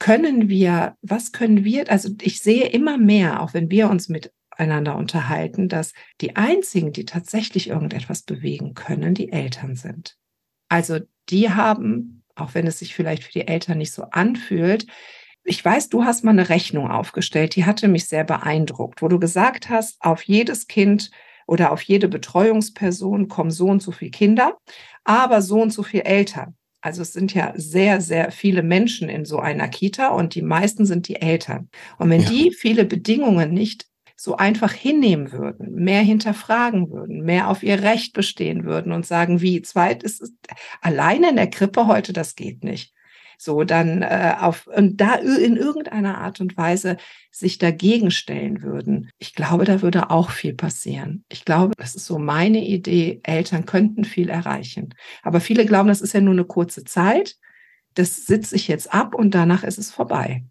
können wir, was können wir, also ich sehe immer mehr, auch wenn wir uns miteinander unterhalten, dass die einzigen, die tatsächlich irgendetwas bewegen können, die Eltern sind. Also die haben, auch wenn es sich vielleicht für die Eltern nicht so anfühlt, ich weiß, du hast mal eine Rechnung aufgestellt, die hatte mich sehr beeindruckt, wo du gesagt hast, auf jedes Kind oder auf jede Betreuungsperson kommen so und so viele Kinder, aber so und so viele Eltern. Also es sind ja sehr, sehr viele Menschen in so einer Kita und die meisten sind die Eltern. Und wenn ja. die viele Bedingungen nicht so einfach hinnehmen würden, mehr hinterfragen würden, mehr auf ihr Recht bestehen würden und sagen, wie zweit ist es alleine in der Krippe heute, das geht nicht so dann äh, auf und da in irgendeiner Art und Weise sich dagegen stellen würden. Ich glaube, da würde auch viel passieren. Ich glaube, das ist so meine Idee, Eltern könnten viel erreichen. Aber viele glauben, das ist ja nur eine kurze Zeit. Das sitze ich jetzt ab und danach ist es vorbei.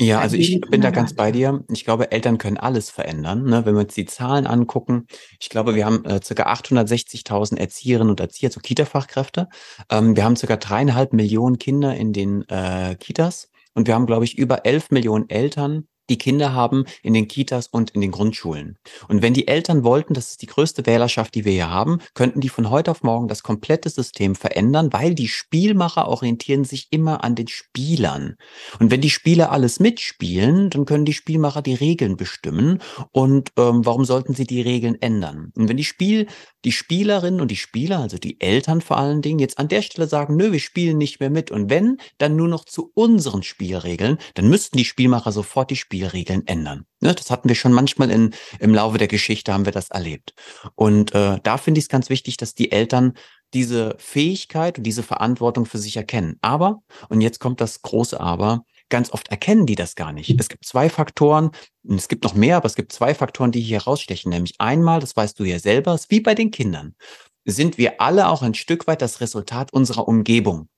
Ja, also ich bin da ganz bei dir. Ich glaube, Eltern können alles verändern. Ne? Wenn wir uns die Zahlen angucken, ich glaube, wir haben äh, ca. 860.000 Erzieherinnen und Erzieher, so Kita-Fachkräfte. Ähm, wir haben ca. dreieinhalb Millionen Kinder in den äh, Kitas und wir haben, glaube ich, über elf Millionen Eltern, die Kinder haben in den Kitas und in den Grundschulen. Und wenn die Eltern wollten, das ist die größte Wählerschaft, die wir hier haben, könnten die von heute auf morgen das komplette System verändern, weil die Spielmacher orientieren sich immer an den Spielern. Und wenn die Spieler alles mitspielen, dann können die Spielmacher die Regeln bestimmen. Und ähm, warum sollten sie die Regeln ändern? Und wenn die Spiel, die Spielerinnen und die Spieler, also die Eltern vor allen Dingen, jetzt an der Stelle sagen, nö, wir spielen nicht mehr mit. Und wenn, dann nur noch zu unseren Spielregeln, dann müssten die Spielmacher sofort die Spiel Spielregeln ändern. Ne, das hatten wir schon manchmal in, im Laufe der Geschichte, haben wir das erlebt. Und äh, da finde ich es ganz wichtig, dass die Eltern diese Fähigkeit und diese Verantwortung für sich erkennen. Aber, und jetzt kommt das große Aber, ganz oft erkennen die das gar nicht. Es gibt zwei Faktoren, es gibt noch mehr, aber es gibt zwei Faktoren, die hier herausstechen. Nämlich einmal, das weißt du ja selber, ist wie bei den Kindern, sind wir alle auch ein Stück weit das Resultat unserer Umgebung.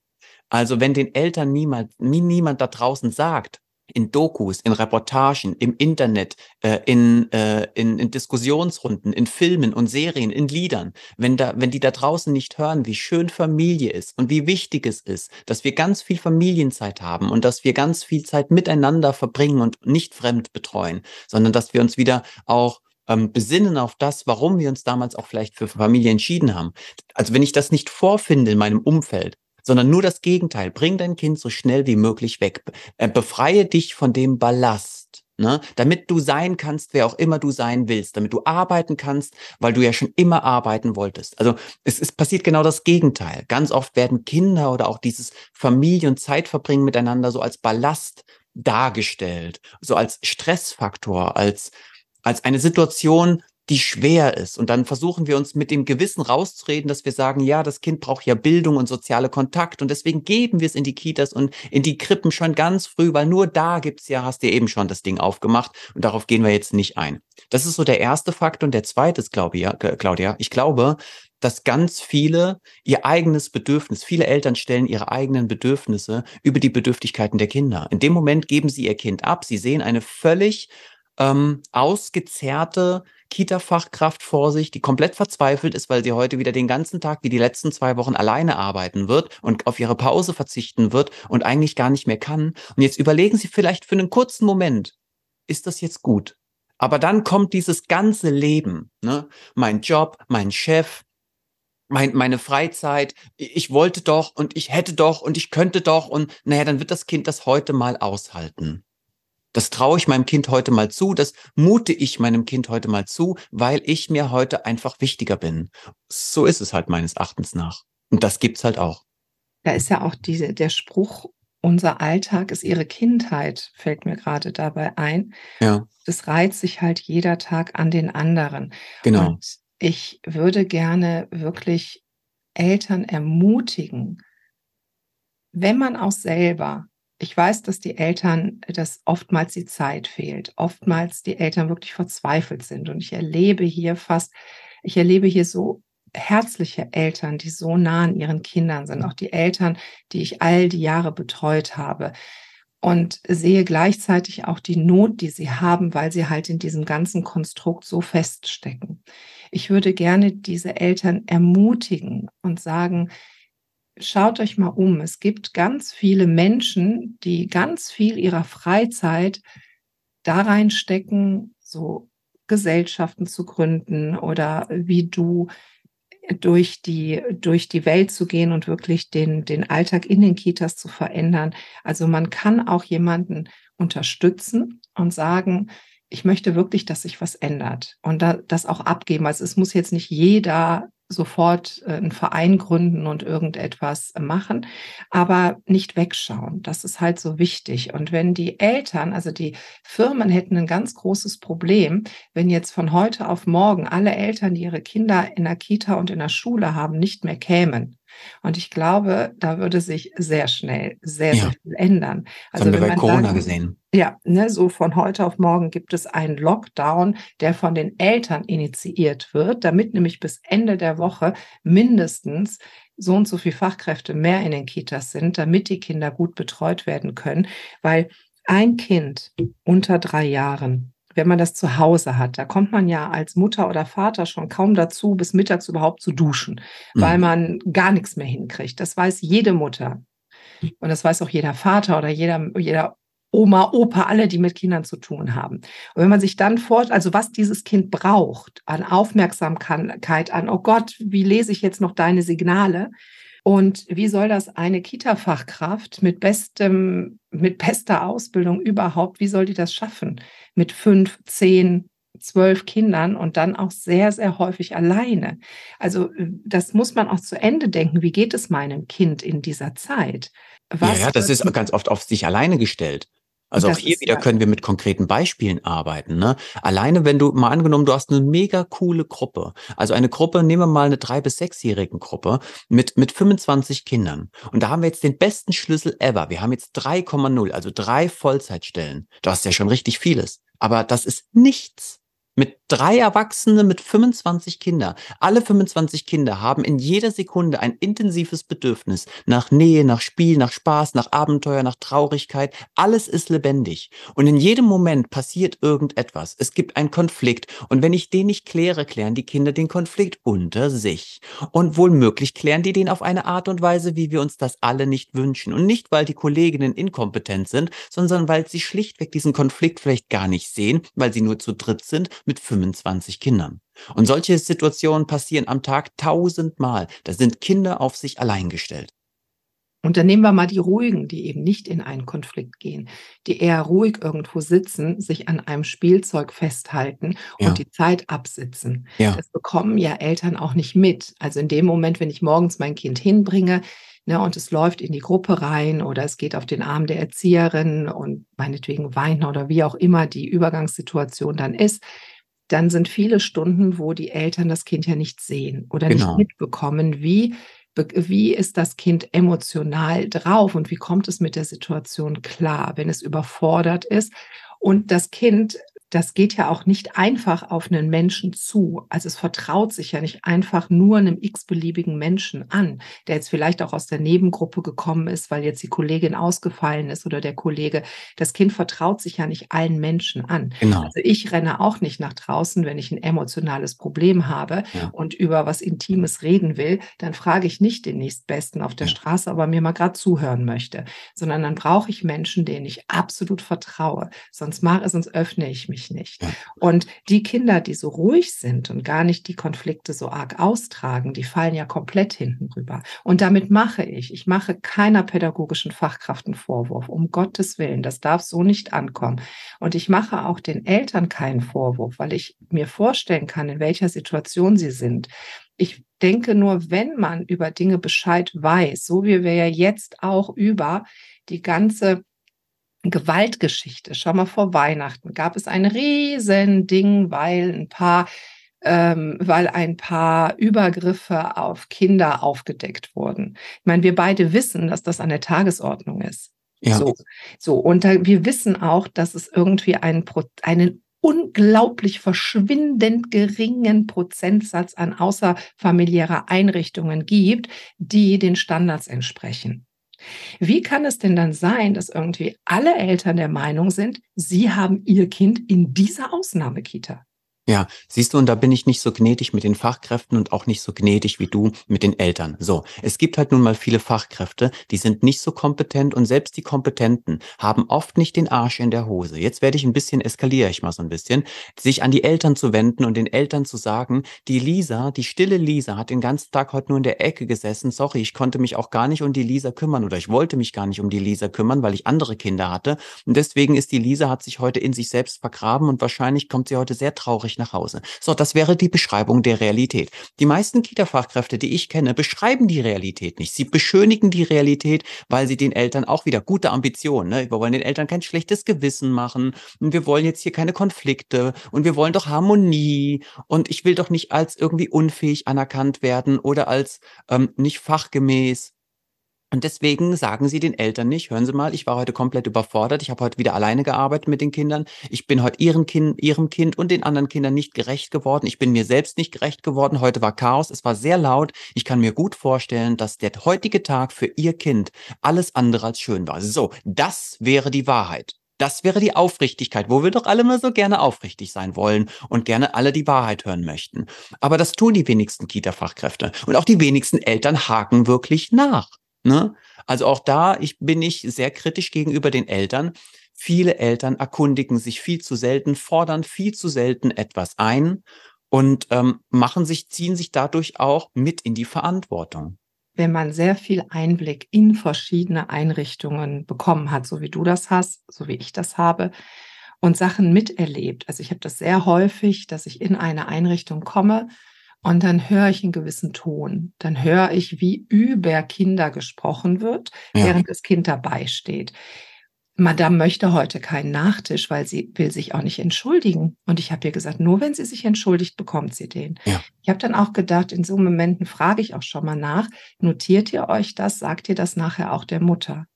Also wenn den Eltern niemand, nie, niemand da draußen sagt, in Dokus, in Reportagen, im Internet, äh, in, äh, in, in Diskussionsrunden, in Filmen und Serien, in Liedern, wenn da, wenn die da draußen nicht hören, wie schön Familie ist und wie wichtig es ist, dass wir ganz viel Familienzeit haben und dass wir ganz viel Zeit miteinander verbringen und nicht fremd betreuen, sondern dass wir uns wieder auch ähm, besinnen auf das, warum wir uns damals auch vielleicht für Familie entschieden haben. Also wenn ich das nicht vorfinde in meinem Umfeld, sondern nur das Gegenteil. Bring dein Kind so schnell wie möglich weg. Äh, befreie dich von dem Ballast. Ne? Damit du sein kannst, wer auch immer du sein willst, damit du arbeiten kannst, weil du ja schon immer arbeiten wolltest. Also es, es passiert genau das Gegenteil. Ganz oft werden Kinder oder auch dieses Familie- und Zeitverbringen miteinander so als Ballast dargestellt, so als Stressfaktor, als, als eine Situation, die schwer ist. Und dann versuchen wir uns mit dem Gewissen rauszureden, dass wir sagen, ja, das Kind braucht ja Bildung und soziale Kontakt und deswegen geben wir es in die Kitas und in die Krippen schon ganz früh, weil nur da gibt's ja, hast du eben schon das Ding aufgemacht und darauf gehen wir jetzt nicht ein. Das ist so der erste Faktor und der zweite ist, glaube ich, Claudia, ich glaube, dass ganz viele ihr eigenes Bedürfnis, viele Eltern stellen ihre eigenen Bedürfnisse über die Bedürftigkeiten der Kinder. In dem Moment geben sie ihr Kind ab, sie sehen eine völlig ähm, ausgezerrte Kita-Fachkraft vor sich, die komplett verzweifelt ist, weil sie heute wieder den ganzen Tag wie die letzten zwei Wochen alleine arbeiten wird und auf ihre Pause verzichten wird und eigentlich gar nicht mehr kann. Und jetzt überlegen Sie vielleicht für einen kurzen Moment, ist das jetzt gut? Aber dann kommt dieses ganze Leben, ne? mein Job, mein Chef, mein, meine Freizeit, ich wollte doch und ich hätte doch und ich könnte doch und naja, dann wird das Kind das heute mal aushalten. Das traue ich meinem Kind heute mal zu, das mute ich meinem Kind heute mal zu, weil ich mir heute einfach wichtiger bin. So ist es halt meines Erachtens nach. Und das gibt's halt auch. Da ist ja auch diese, der Spruch, unser Alltag ist ihre Kindheit, fällt mir gerade dabei ein. Ja. Das reiht sich halt jeder Tag an den anderen. Genau. Und ich würde gerne wirklich Eltern ermutigen, wenn man auch selber, ich weiß, dass die Eltern, dass oftmals die Zeit fehlt, oftmals die Eltern wirklich verzweifelt sind. Und ich erlebe hier fast, ich erlebe hier so herzliche Eltern, die so nah an ihren Kindern sind, auch die Eltern, die ich all die Jahre betreut habe, und sehe gleichzeitig auch die Not, die sie haben, weil sie halt in diesem ganzen Konstrukt so feststecken. Ich würde gerne diese Eltern ermutigen und sagen, schaut euch mal um. Es gibt ganz viele Menschen, die ganz viel ihrer Freizeit da reinstecken, so Gesellschaften zu gründen oder wie du durch die, durch die Welt zu gehen und wirklich den, den Alltag in den Kitas zu verändern. Also man kann auch jemanden unterstützen und sagen, ich möchte wirklich, dass sich was ändert und da, das auch abgeben. Also es muss jetzt nicht jeder sofort äh, einen Verein gründen und irgendetwas machen, aber nicht wegschauen. Das ist halt so wichtig. Und wenn die Eltern, also die Firmen hätten ein ganz großes Problem, wenn jetzt von heute auf morgen alle Eltern, die ihre Kinder in der Kita und in der Schule haben, nicht mehr kämen. Und ich glaube, da würde sich sehr schnell sehr, ja. sehr viel ändern. Also das haben wir bei Corona sagen, gesehen. Ja, ne, so von heute auf morgen gibt es einen Lockdown, der von den Eltern initiiert wird, damit nämlich bis Ende der Woche mindestens so und so viele Fachkräfte mehr in den Kitas sind, damit die Kinder gut betreut werden können, weil ein Kind unter drei Jahren wenn man das zu Hause hat. Da kommt man ja als Mutter oder Vater schon kaum dazu, bis mittags überhaupt zu duschen, mhm. weil man gar nichts mehr hinkriegt. Das weiß jede Mutter. Und das weiß auch jeder Vater oder jeder, jeder Oma, Opa, alle, die mit Kindern zu tun haben. Und wenn man sich dann fort, also was dieses Kind braucht an Aufmerksamkeit, an, oh Gott, wie lese ich jetzt noch deine Signale? Und wie soll das eine Kita-Fachkraft mit bestem, mit bester Ausbildung überhaupt, wie soll die das schaffen? Mit fünf, zehn, zwölf Kindern und dann auch sehr, sehr häufig alleine. Also das muss man auch zu Ende denken. Wie geht es meinem Kind in dieser Zeit? Was ja, ja, das ist ganz oft auf sich alleine gestellt. Also das auch hier wieder ja. können wir mit konkreten Beispielen arbeiten. Ne? Alleine, wenn du mal angenommen, du hast eine mega coole Gruppe. Also eine Gruppe, nehmen wir mal eine drei- bis sechsjährigen Gruppe mit, mit 25 Kindern. Und da haben wir jetzt den besten Schlüssel ever. Wir haben jetzt 3,0, also drei Vollzeitstellen. Du hast ja schon richtig vieles. Aber das ist nichts mit drei Erwachsene, mit 25 Kinder. Alle 25 Kinder haben in jeder Sekunde ein intensives Bedürfnis nach Nähe, nach Spiel, nach Spaß, nach Abenteuer, nach Traurigkeit. Alles ist lebendig. Und in jedem Moment passiert irgendetwas. Es gibt einen Konflikt. Und wenn ich den nicht kläre, klären die Kinder den Konflikt unter sich. Und wohlmöglich klären die den auf eine Art und Weise, wie wir uns das alle nicht wünschen. Und nicht, weil die Kolleginnen inkompetent sind, sondern weil sie schlichtweg diesen Konflikt vielleicht gar nicht sehen, weil sie nur zu dritt sind mit 25 Kindern. Und solche Situationen passieren am Tag tausendmal. Da sind Kinder auf sich allein gestellt. Und dann nehmen wir mal die ruhigen, die eben nicht in einen Konflikt gehen, die eher ruhig irgendwo sitzen, sich an einem Spielzeug festhalten und ja. die Zeit absitzen. Ja. Das bekommen ja Eltern auch nicht mit. Also in dem Moment, wenn ich morgens mein Kind hinbringe, ne, und es läuft in die Gruppe rein oder es geht auf den Arm der Erzieherin und meinetwegen weint oder wie auch immer die Übergangssituation dann ist, dann sind viele Stunden, wo die Eltern das Kind ja nicht sehen oder genau. nicht mitbekommen, wie, wie ist das Kind emotional drauf und wie kommt es mit der Situation klar, wenn es überfordert ist. Und das Kind das geht ja auch nicht einfach auf einen Menschen zu. Also es vertraut sich ja nicht einfach nur einem x-beliebigen Menschen an, der jetzt vielleicht auch aus der Nebengruppe gekommen ist, weil jetzt die Kollegin ausgefallen ist oder der Kollege. Das Kind vertraut sich ja nicht allen Menschen an. Genau. Also ich renne auch nicht nach draußen, wenn ich ein emotionales Problem habe ja. und über was Intimes reden will, dann frage ich nicht den nächstbesten auf der ja. Straße, aber mir mal gerade zuhören möchte, sondern dann brauche ich Menschen, denen ich absolut vertraue. Sonst mache, sonst öffne ich mich mich nicht. Und die Kinder, die so ruhig sind und gar nicht die Konflikte so arg austragen, die fallen ja komplett hinten rüber. Und damit mache ich, ich mache keiner pädagogischen Fachkraft einen Vorwurf, um Gottes Willen, das darf so nicht ankommen. Und ich mache auch den Eltern keinen Vorwurf, weil ich mir vorstellen kann, in welcher Situation sie sind. Ich denke nur, wenn man über Dinge Bescheid weiß, so wie wir ja jetzt auch über die ganze Gewaltgeschichte. Schau mal, vor Weihnachten gab es ein Riesending, weil ein paar ähm, weil ein paar Übergriffe auf Kinder aufgedeckt wurden. Ich meine, wir beide wissen, dass das an der Tagesordnung ist. Ja. So, so. und da, wir wissen auch, dass es irgendwie einen, einen unglaublich verschwindend geringen Prozentsatz an außerfamiliärer Einrichtungen gibt, die den Standards entsprechen. Wie kann es denn dann sein, dass irgendwie alle Eltern der Meinung sind, sie haben ihr Kind in dieser Ausnahmekita? Ja, siehst du, und da bin ich nicht so gnädig mit den Fachkräften und auch nicht so gnädig wie du mit den Eltern. So, es gibt halt nun mal viele Fachkräfte, die sind nicht so kompetent und selbst die Kompetenten haben oft nicht den Arsch in der Hose. Jetzt werde ich ein bisschen, eskaliere ich mal so ein bisschen, sich an die Eltern zu wenden und den Eltern zu sagen, die Lisa, die stille Lisa hat den ganzen Tag heute nur in der Ecke gesessen. Sorry, ich konnte mich auch gar nicht um die Lisa kümmern oder ich wollte mich gar nicht um die Lisa kümmern, weil ich andere Kinder hatte. Und deswegen ist die Lisa, hat sich heute in sich selbst vergraben und wahrscheinlich kommt sie heute sehr traurig nach Hause. So, das wäre die Beschreibung der Realität. Die meisten Kita-Fachkräfte, die ich kenne, beschreiben die Realität nicht. Sie beschönigen die Realität, weil sie den Eltern auch wieder gute Ambitionen, ne? wir wollen den Eltern kein schlechtes Gewissen machen und wir wollen jetzt hier keine Konflikte und wir wollen doch Harmonie und ich will doch nicht als irgendwie unfähig anerkannt werden oder als ähm, nicht fachgemäß. Und deswegen sagen sie den Eltern nicht, hören Sie mal, ich war heute komplett überfordert, ich habe heute wieder alleine gearbeitet mit den Kindern, ich bin heute ihrem Kind, ihrem Kind und den anderen Kindern nicht gerecht geworden, ich bin mir selbst nicht gerecht geworden, heute war Chaos, es war sehr laut, ich kann mir gut vorstellen, dass der heutige Tag für ihr Kind alles andere als schön war. So, das wäre die Wahrheit. Das wäre die Aufrichtigkeit, wo wir doch alle mal so gerne aufrichtig sein wollen und gerne alle die Wahrheit hören möchten. Aber das tun die wenigsten Kita-Fachkräfte und auch die wenigsten Eltern haken wirklich nach. Ne? Also auch da ich, bin ich sehr kritisch gegenüber den Eltern. Viele Eltern erkundigen sich viel zu selten, fordern viel zu selten etwas ein und ähm, machen sich, ziehen sich dadurch auch mit in die Verantwortung. Wenn man sehr viel Einblick in verschiedene Einrichtungen bekommen hat, so wie du das hast, so wie ich das habe, und Sachen miterlebt. Also ich habe das sehr häufig, dass ich in eine Einrichtung komme und dann höre ich einen gewissen Ton. Dann höre ich, wie über Kinder gesprochen wird, ja. während das Kind dabei steht. Madame möchte heute keinen Nachtisch, weil sie will sich auch nicht entschuldigen. Und ich habe ihr gesagt, nur wenn sie sich entschuldigt, bekommt sie den. Ja. Ich habe dann auch gedacht, in so Momenten frage ich auch schon mal nach, notiert ihr euch das, sagt ihr das nachher auch der Mutter?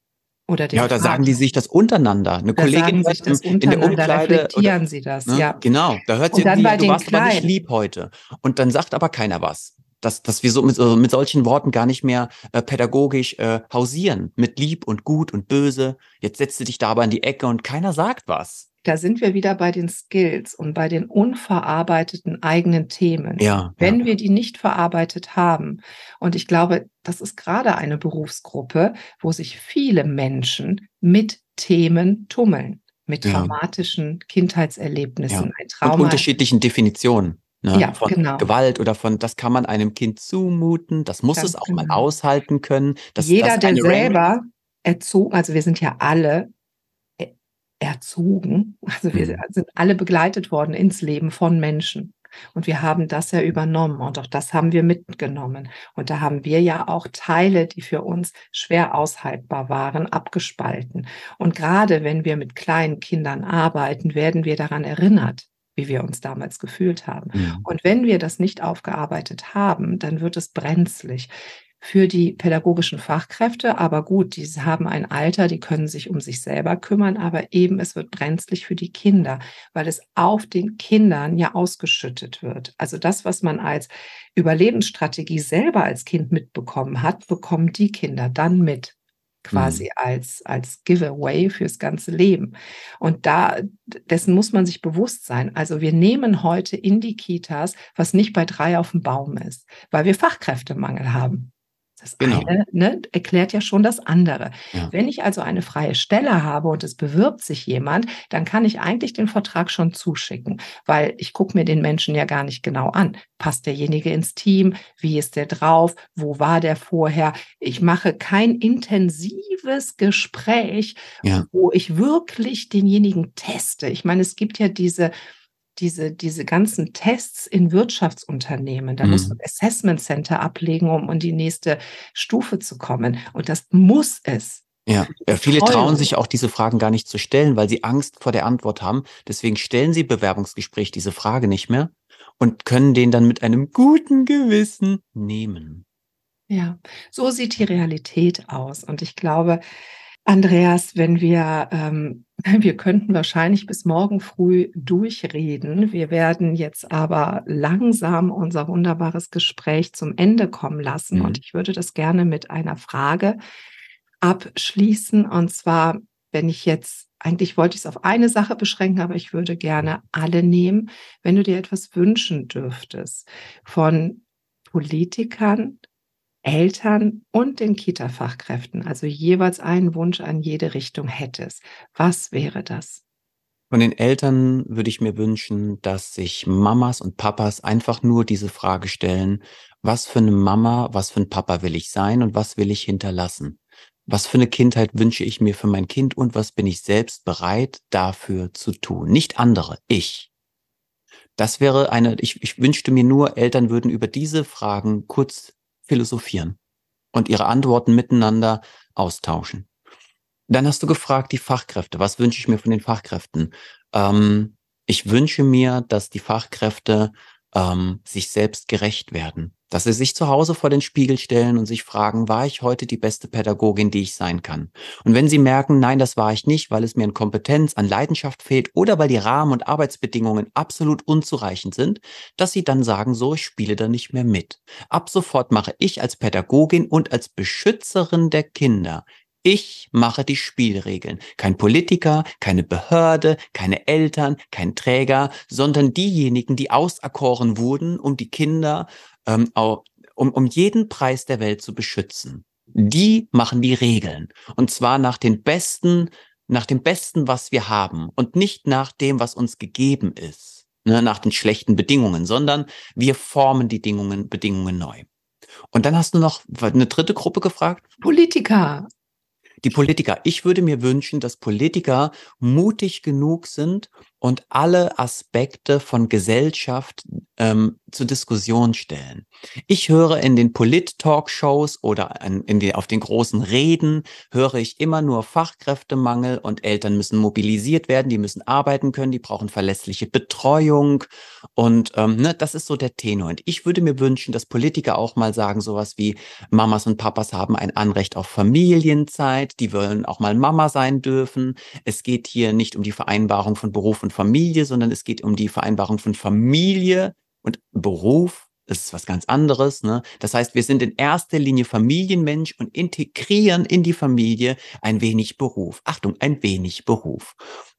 Oder ja, da sagen die sich das untereinander. Eine da Kollegin sich das in der Umkleide. Reflektieren oder, sie das, ne? ja. Genau, da hört sie, wie, du warst Kleinen. aber nicht lieb heute. Und dann sagt aber keiner was. Dass, dass wir so mit, mit solchen Worten gar nicht mehr äh, pädagogisch äh, hausieren. Mit lieb und gut und böse. Jetzt setzt du dich da aber in die Ecke und keiner sagt was da sind wir wieder bei den Skills und bei den unverarbeiteten eigenen Themen. Ja, Wenn ja. wir die nicht verarbeitet haben, und ich glaube, das ist gerade eine Berufsgruppe, wo sich viele Menschen mit Themen tummeln, mit traumatischen ja. Kindheitserlebnissen, ein Trauma. Und unterschiedlichen Definitionen. Ne, ja, von genau. Gewalt oder von, das kann man einem Kind zumuten, das muss Ganz es auch genau. mal aushalten können. Das, Jeder, das der selber erzogen, also wir sind ja alle erzogen. Also wir mhm. sind alle begleitet worden ins Leben von Menschen. Und wir haben das ja übernommen und auch das haben wir mitgenommen. Und da haben wir ja auch Teile, die für uns schwer aushaltbar waren, abgespalten. Und gerade wenn wir mit kleinen Kindern arbeiten, werden wir daran erinnert, wie wir uns damals gefühlt haben. Ja. Und wenn wir das nicht aufgearbeitet haben, dann wird es brenzlig. Für die pädagogischen Fachkräfte. Aber gut, die haben ein Alter, die können sich um sich selber kümmern, aber eben es wird brenzlig für die Kinder, weil es auf den Kindern ja ausgeschüttet wird. Also das, was man als Überlebensstrategie selber als Kind mitbekommen hat, bekommen die Kinder dann mit quasi mhm. als, als Giveaway fürs ganze Leben. Und da, dessen muss man sich bewusst sein. Also wir nehmen heute in die Kitas, was nicht bei drei auf dem Baum ist, weil wir Fachkräftemangel haben. Das genau. eine ne, erklärt ja schon das andere. Ja. Wenn ich also eine freie Stelle habe und es bewirbt sich jemand, dann kann ich eigentlich den Vertrag schon zuschicken, weil ich gucke mir den Menschen ja gar nicht genau an. Passt derjenige ins Team? Wie ist der drauf? Wo war der vorher? Ich mache kein intensives Gespräch, ja. wo ich wirklich denjenigen teste. Ich meine, es gibt ja diese diese, diese ganzen Tests in Wirtschaftsunternehmen. Da mhm. muss ein Assessment Center ablegen, um in die nächste Stufe zu kommen. Und das muss es. Ja, ja viele trauen sich auch diese Fragen gar nicht zu stellen, weil sie Angst vor der Antwort haben. Deswegen stellen sie Bewerbungsgespräch diese Frage nicht mehr und können den dann mit einem guten Gewissen nehmen. Ja, so sieht die Realität aus. Und ich glaube, Andreas, wenn wir, ähm, wir könnten wahrscheinlich bis morgen früh durchreden. Wir werden jetzt aber langsam unser wunderbares Gespräch zum Ende kommen lassen. Mhm. Und ich würde das gerne mit einer Frage abschließen. Und zwar, wenn ich jetzt, eigentlich wollte ich es auf eine Sache beschränken, aber ich würde gerne alle nehmen. Wenn du dir etwas wünschen dürftest von Politikern, Eltern und den Kita-Fachkräften, also jeweils einen Wunsch an jede Richtung hättest, was wäre das? Von den Eltern würde ich mir wünschen, dass sich Mamas und Papas einfach nur diese Frage stellen, was für eine Mama, was für ein Papa will ich sein und was will ich hinterlassen? Was für eine Kindheit wünsche ich mir für mein Kind und was bin ich selbst bereit dafür zu tun? Nicht andere, ich. Das wäre eine, ich, ich wünschte mir nur, Eltern würden über diese Fragen kurz philosophieren und ihre Antworten miteinander austauschen. Dann hast du gefragt, die Fachkräfte. Was wünsche ich mir von den Fachkräften? Ähm, ich wünsche mir, dass die Fachkräfte ähm, sich selbst gerecht werden dass sie sich zu Hause vor den Spiegel stellen und sich fragen, war ich heute die beste Pädagogin, die ich sein kann? Und wenn sie merken, nein, das war ich nicht, weil es mir an Kompetenz, an Leidenschaft fehlt oder weil die Rahmen- und Arbeitsbedingungen absolut unzureichend sind, dass sie dann sagen, so, ich spiele da nicht mehr mit. Ab sofort mache ich als Pädagogin und als Beschützerin der Kinder ich mache die Spielregeln. Kein Politiker, keine Behörde, keine Eltern, kein Träger, sondern diejenigen, die auserkoren wurden, um die Kinder ähm, auch, um, um jeden Preis der Welt zu beschützen. Die machen die Regeln. Und zwar nach den besten, nach dem Besten, was wir haben und nicht nach dem, was uns gegeben ist, ne, nach den schlechten Bedingungen, sondern wir formen die Bedingungen, Bedingungen neu. Und dann hast du noch eine dritte Gruppe gefragt. Politiker. Die Politiker. Ich würde mir wünschen, dass Politiker mutig genug sind und alle Aspekte von Gesellschaft ähm, zur Diskussion stellen. Ich höre in den Polit-Talkshows oder in die, auf den großen Reden, höre ich immer nur Fachkräftemangel und Eltern müssen mobilisiert werden, die müssen arbeiten können, die brauchen verlässliche Betreuung und ähm, ne, das ist so der Tenor. Und ich würde mir wünschen, dass Politiker auch mal sagen, sowas wie Mamas und Papas haben ein Anrecht auf Familienzeit, die wollen auch mal Mama sein dürfen. Es geht hier nicht um die Vereinbarung von Beruf und Familie, sondern es geht um die Vereinbarung von Familie und Beruf das ist was ganz anderes. Ne? Das heißt, wir sind in erster Linie Familienmensch und integrieren in die Familie ein wenig Beruf. Achtung, ein wenig Beruf.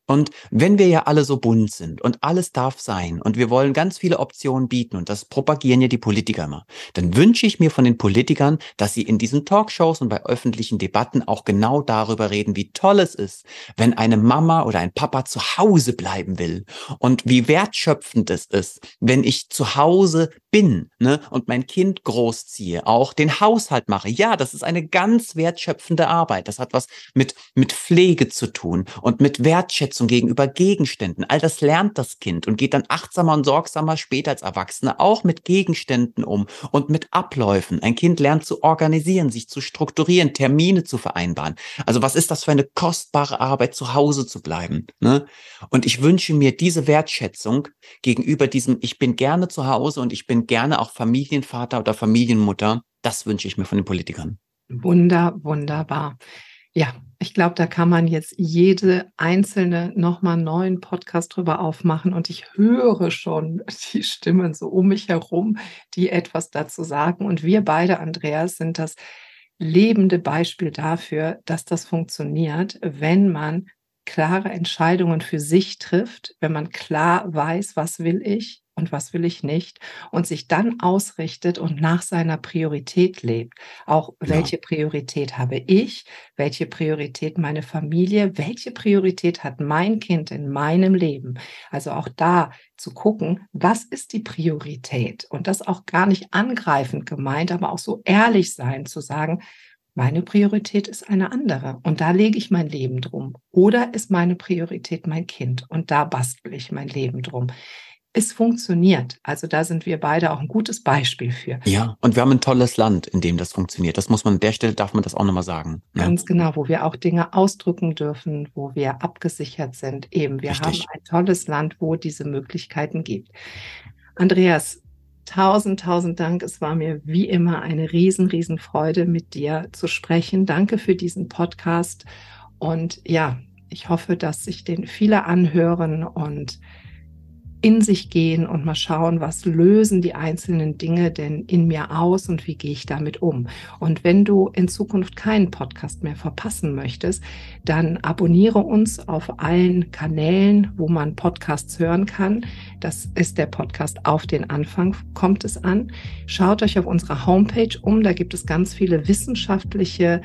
Und wenn wir ja alle so bunt sind und alles darf sein und wir wollen ganz viele Optionen bieten und das propagieren ja die Politiker immer, dann wünsche ich mir von den Politikern, dass sie in diesen Talkshows und bei öffentlichen Debatten auch genau darüber reden, wie toll es ist, wenn eine Mama oder ein Papa zu Hause bleiben will und wie wertschöpfend es ist, wenn ich zu Hause bin ne, und mein Kind großziehe, auch den Haushalt mache. Ja, das ist eine ganz wertschöpfende Arbeit. Das hat was mit, mit Pflege zu tun und mit Wertschätzung gegenüber Gegenständen. All das lernt das Kind und geht dann achtsamer und sorgsamer später als Erwachsene auch mit Gegenständen um und mit Abläufen. Ein Kind lernt zu organisieren, sich zu strukturieren, Termine zu vereinbaren. Also was ist das für eine kostbare Arbeit, zu Hause zu bleiben? Ne? Und ich wünsche mir diese Wertschätzung gegenüber diesem, ich bin gerne zu Hause und ich bin gerne auch Familienvater oder Familienmutter Das wünsche ich mir von den Politikern. Wunder, wunderbar. Ja, ich glaube, da kann man jetzt jede einzelne nochmal neuen Podcast drüber aufmachen und ich höre schon die Stimmen so um mich herum, die etwas dazu sagen. Und wir beide, Andreas, sind das lebende Beispiel dafür, dass das funktioniert, wenn man klare Entscheidungen für sich trifft, wenn man klar weiß, was will ich, und was will ich nicht und sich dann ausrichtet und nach seiner Priorität lebt. Auch welche ja. Priorität habe ich, welche Priorität meine Familie, welche Priorität hat mein Kind in meinem Leben. Also auch da zu gucken, was ist die Priorität und das auch gar nicht angreifend gemeint, aber auch so ehrlich sein zu sagen, meine Priorität ist eine andere und da lege ich mein Leben drum. Oder ist meine Priorität mein Kind und da bastel ich mein Leben drum es funktioniert. Also da sind wir beide auch ein gutes Beispiel für. Ja, und wir haben ein tolles Land, in dem das funktioniert. Das muss man an der Stelle, darf man das auch nochmal sagen. Ne? Ganz genau, wo wir auch Dinge ausdrücken dürfen, wo wir abgesichert sind. Eben, wir Richtig. haben ein tolles Land, wo diese Möglichkeiten gibt. Andreas, tausend, tausend Dank. Es war mir wie immer eine riesen, riesen Freude, mit dir zu sprechen. Danke für diesen Podcast. Und ja, ich hoffe, dass sich den viele anhören und in sich gehen und mal schauen, was lösen die einzelnen Dinge denn in mir aus und wie gehe ich damit um. Und wenn du in Zukunft keinen Podcast mehr verpassen möchtest, dann abonniere uns auf allen Kanälen, wo man Podcasts hören kann. Das ist der Podcast auf den Anfang, kommt es an. Schaut euch auf unserer Homepage um, da gibt es ganz viele wissenschaftliche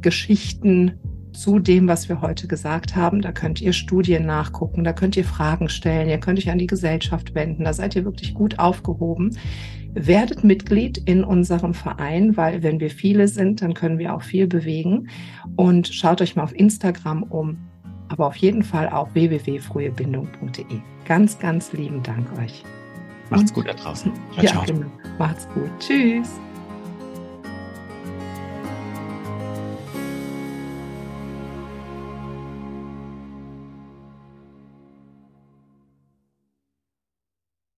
Geschichten zu dem, was wir heute gesagt haben. Da könnt ihr Studien nachgucken, da könnt ihr Fragen stellen, ihr könnt euch an die Gesellschaft wenden, da seid ihr wirklich gut aufgehoben. Werdet Mitglied in unserem Verein, weil wenn wir viele sind, dann können wir auch viel bewegen. Und schaut euch mal auf Instagram um, aber auf jeden Fall auf www.frühebindung.de. Ganz, ganz lieben Dank euch. Macht's gut da draußen. Ciao, ja, ciao. Genau. Macht's gut. Tschüss.